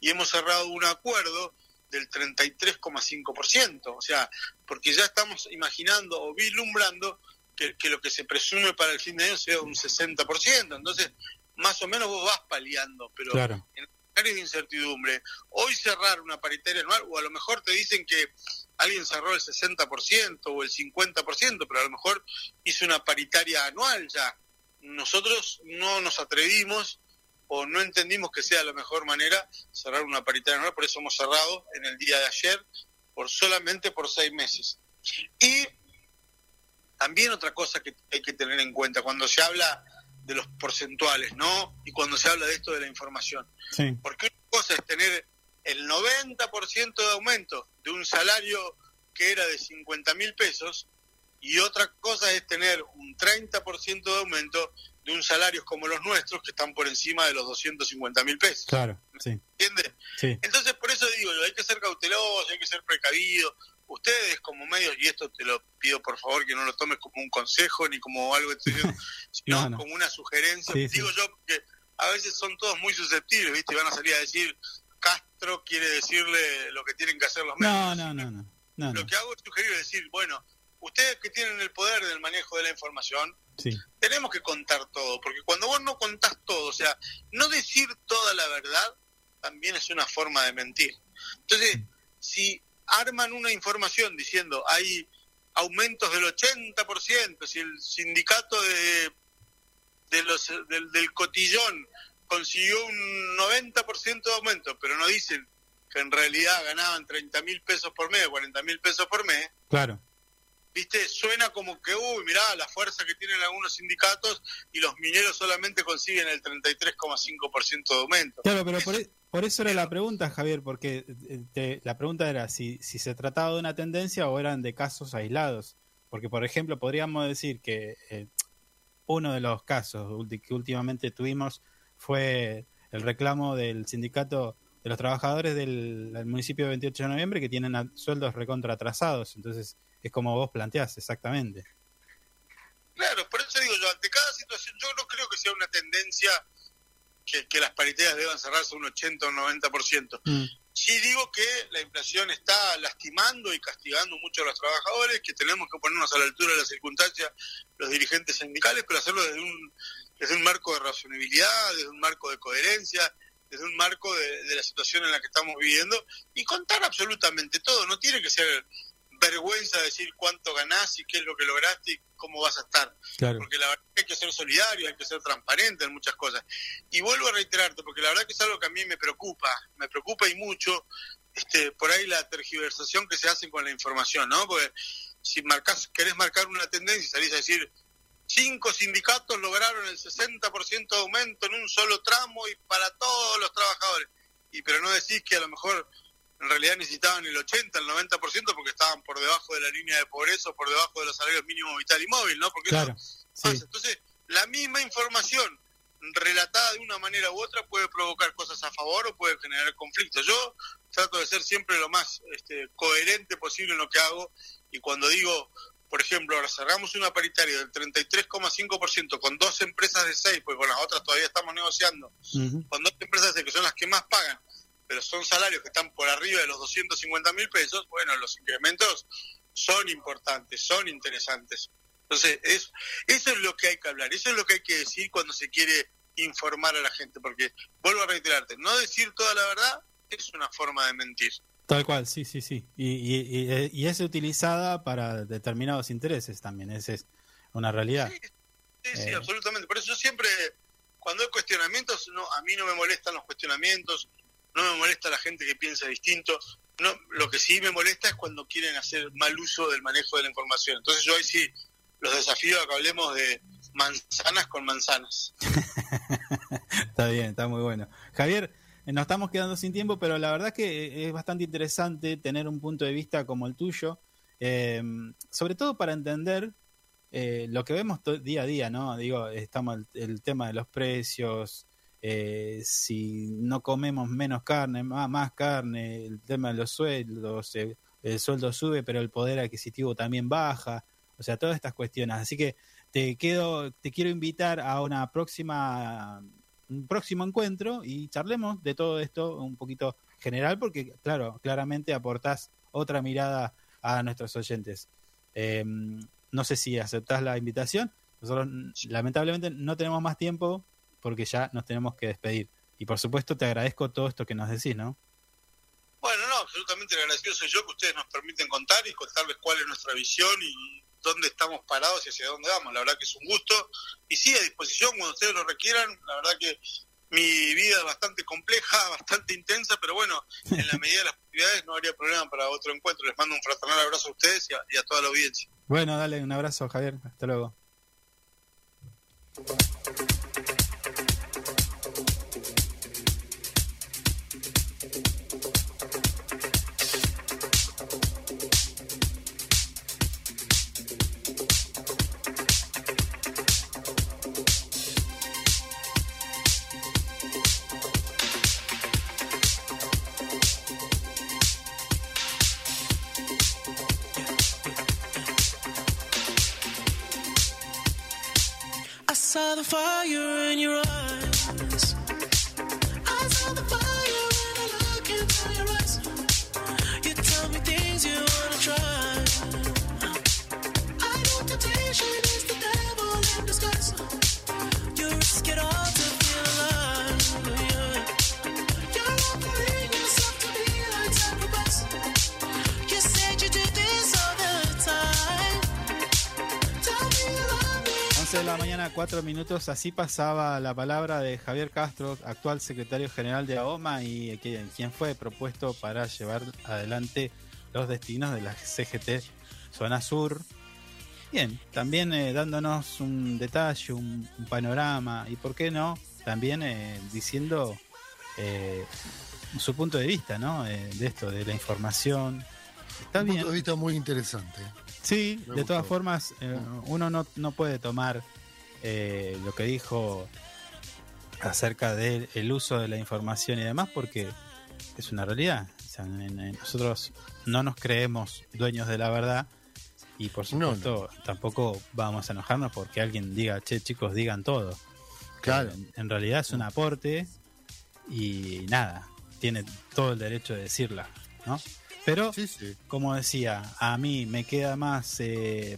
y hemos cerrado un acuerdo del 33,5%, o sea, porque ya estamos imaginando o vislumbrando que, que lo que se presume para el fin de año sea un 60%, entonces más o menos vos vas paliando, pero Claro. en escenarios de incertidumbre, hoy cerrar una paritaria anual, o a lo mejor te dicen que alguien cerró el 60% o el 50%, pero a lo mejor hizo una paritaria anual ya. Nosotros no nos atrevimos o no entendimos que sea la mejor manera cerrar una paritaria anual, por eso hemos cerrado en el día de ayer por solamente por seis meses. Y también otra cosa que hay que tener en cuenta cuando se habla de los porcentuales, ¿no? Y cuando se habla de esto de la información. Sí. Porque una cosa es tener el 90% de aumento de un salario que era de 50 mil pesos y otra cosa es tener un 30% de aumento de un salario como los nuestros que están por encima de los 250 mil pesos. Claro, sí. ¿Entiendes? Sí. Entonces, por eso digo, hay que ser cauteloso, hay que ser precavido. Ustedes como medios, y esto te lo pido por favor que no lo tomes como un consejo ni como algo exterior, sino No, no. como una sugerencia. Sí, sí. digo yo, porque a veces son todos muy susceptibles, ¿viste? Y van a salir a decir, Castro quiere decirle lo que tienen que hacer los medios. No, no. no, no. Lo que hago es sugerir, decir, bueno, ustedes que tienen el poder del manejo de la información, Sí. tenemos que contar todo, porque cuando vos no contás todo, o sea, no decir toda la verdad también es una forma de mentir. Entonces, si arman una información diciendo hay aumentos del 80%, si el sindicato de, de los, del, del cotillón consiguió un 90% de aumento, pero no dicen que en realidad ganaban 30 mil pesos por mes, 40 mil pesos por mes, Claro. Viste, suena como que, uy, mirá, la fuerza que tienen algunos sindicatos y los mineros solamente consiguen el 33,5% de aumento. Claro, pero por, e- por eso era la pregunta, Javier, porque eh, te- la pregunta era si, si se trataba de una tendencia o eran de casos aislados. Porque, por ejemplo, podríamos decir que eh, uno de los casos que últimamente tuvimos fue el reclamo del sindicato de los trabajadores del, del municipio de 28 de noviembre que tienen a- sueldos recontra atrasados. Entonces, es como vos planteás, exactamente. Claro, por eso digo yo, ante cada situación, yo no creo que sea una tendencia que, que las paritarias deban cerrarse un 80 o un 90%. Mm. Sí digo que la inflación está lastimando y castigando mucho a los trabajadores, que tenemos que ponernos a la altura de las circunstancias los dirigentes sindicales, pero hacerlo desde un, desde un marco de razonabilidad, desde un marco de coherencia, desde un marco de, de la situación en la que estamos viviendo y contar absolutamente todo. No tiene que ser vergüenza decir cuánto ganás y qué es lo que lograste y cómo vas a estar Claro. porque la verdad que hay que ser solidario, hay que ser transparente en muchas cosas. Y vuelvo a reiterarte, porque la verdad que es algo que a mí me preocupa, me preocupa y mucho, este, por ahí la tergiversación que se hace con la información, ¿no? Porque si marcas, querés marcar una tendencia y salís a decir, cinco sindicatos lograron el 60% de aumento en un solo tramo y para todos los trabajadores. Y pero no decís que a lo mejor en realidad necesitaban el 80, el 90% porque estaban por debajo de la línea de pobreza o por debajo de los salarios mínimos vital y móvil, ¿no? Porque eso pasa. Sí. Entonces, la misma información relatada de una manera u otra puede provocar cosas a favor o puede generar conflictos. Yo trato de ser siempre lo más este, coherente posible en lo que hago y cuando digo, por ejemplo, ahora cerramos una paritaria del 33,5% con dos empresas de seis, porque con las otras todavía estamos negociando, Ujú. con dos empresas de seis, que son las que más pagan, pero son salarios que están por arriba de los 250 mil pesos, bueno, los incrementos son importantes, son interesantes. Entonces, es, eso es lo que hay que hablar, eso es lo que hay que decir cuando se quiere informar a la gente, porque vuelvo a reiterarte, no decir toda la verdad es una forma de mentir. Tal cual, sí, sí, sí. Y, y, y- y es utilizada para determinados intereses también, esa es una realidad. Sí, sí, Eh. absolutamente. Por eso yo siempre, cuando hay cuestionamientos, no, a mí no me molestan los cuestionamientos, no me molesta la gente que piensa distinto. No, lo que sí me molesta es cuando quieren hacer mal uso del manejo de la información. Entonces yo ahí sí los desafío a que hablemos de manzanas con manzanas. Está bien, está muy bueno. Javier, eh, nos estamos quedando sin tiempo, pero la verdad que eh, es bastante interesante tener un punto de vista como el tuyo, eh, sobre todo para entender lo que vemos día a día, ¿no? Digo, estamos el tema de los precios, eh, si no comemos menos carne, más, más carne, el tema de los sueldos, el sueldo sube, pero el poder adquisitivo también baja, o sea, todas estas cuestiones. Así que te quedo, te quiero invitar a una próxima, un próximo encuentro y charlemos de todo esto un poquito general, porque claro, claramente aportás otra mirada a nuestros oyentes. Eh, no sé si aceptás la invitación. Nosotros lamentablemente no tenemos más tiempo porque ya nos tenemos que despedir. Y por supuesto te agradezco todo esto que nos decís, ¿no? Bueno, no, absolutamente agradecido soy yo que ustedes nos permiten contar y contarles cuál es nuestra visión y dónde estamos parados y hacia dónde vamos. La verdad que es un gusto. Y sí, a disposición cuando ustedes lo requieran. La verdad que mi vida es bastante compleja, bastante intensa, pero bueno, en la medida de las posibilidades no habría problema para otro encuentro. Les mando un fraternal abrazo a ustedes y a, y a toda la audiencia. Bueno, dale un abrazo, Javier. Hasta luego. Fire in your eyes. 4 minutos. Así pasaba la palabra de Javier Castro, actual secretario general de AOMA y quien fue propuesto para llevar adelante los destinos de la CGT Zona Sur. Bien, también eh, dándonos un detalle, un, un panorama y, ¿por qué no? También eh, diciendo eh, su punto de vista, ¿no? De esto, de la información. Está Un bien. punto de vista muy interesante. Sí, Me de todas formas, eh, uno no, no puede tomar eh, lo que dijo acerca del el uso de la información y demás porque es una realidad. O sea, nosotros no nos creemos dueños de la verdad y por No, supuesto tampoco vamos a enojarnos porque alguien diga, che chicos, digan todo. Claro. En, en realidad es un aporte y nada, tiene todo el derecho de decirla, ¿no? Pero Sí, sí. como decía, a mí me queda más, eh,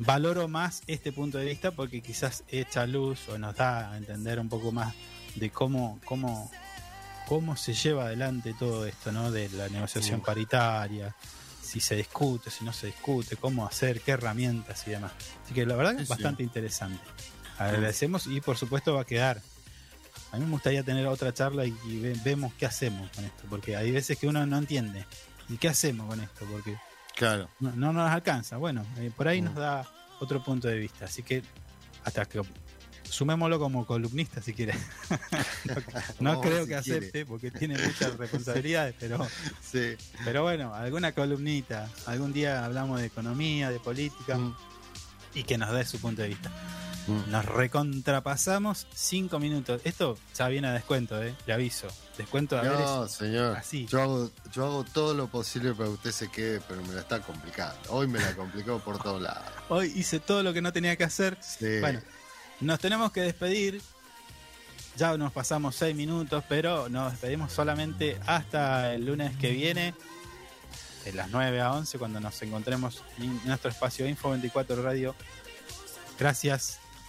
valoro más este punto de vista porque quizás echa luz o nos da a entender un poco más de cómo, cómo, cómo se lleva adelante todo esto, ¿no? De la negociación paritaria, si se discute, si no se discute, cómo hacer, qué herramientas y demás. Así que la verdad que es sí. bastante interesante. Agradecemos y por supuesto va a quedar. A mí me gustaría tener otra charla y, y ve- vemos qué hacemos con esto, porque hay veces que uno no entiende. ¿Y qué hacemos con esto? Porque Claro. no, no nos alcanza. Bueno, eh, por ahí Mm. nos da otro punto de vista. Así que hasta que sumémoslo como columnista si quiere. no creo si que quiere. acepte porque tiene muchas responsabilidades, pero, Sí. pero bueno, alguna columnita. Algún día hablamos de economía, de política Mm. y que nos dé su punto de vista. Nos recontrapasamos cinco minutos. Esto ya viene a descuento, ¿eh? Le aviso. Descuento a. No, señor. así. Yo hago, yo hago todo lo posible para que usted se quede, pero me la está complicando. Hoy me la complicó por todos lados. Hoy hice todo lo que no tenía que hacer. Sí. Bueno, nos tenemos que despedir. Ya nos pasamos seis minutos, pero nos despedimos solamente hasta el lunes que viene, de las 9 a 11, cuando nos encontremos en nuestro espacio Info 24 Radio. Gracias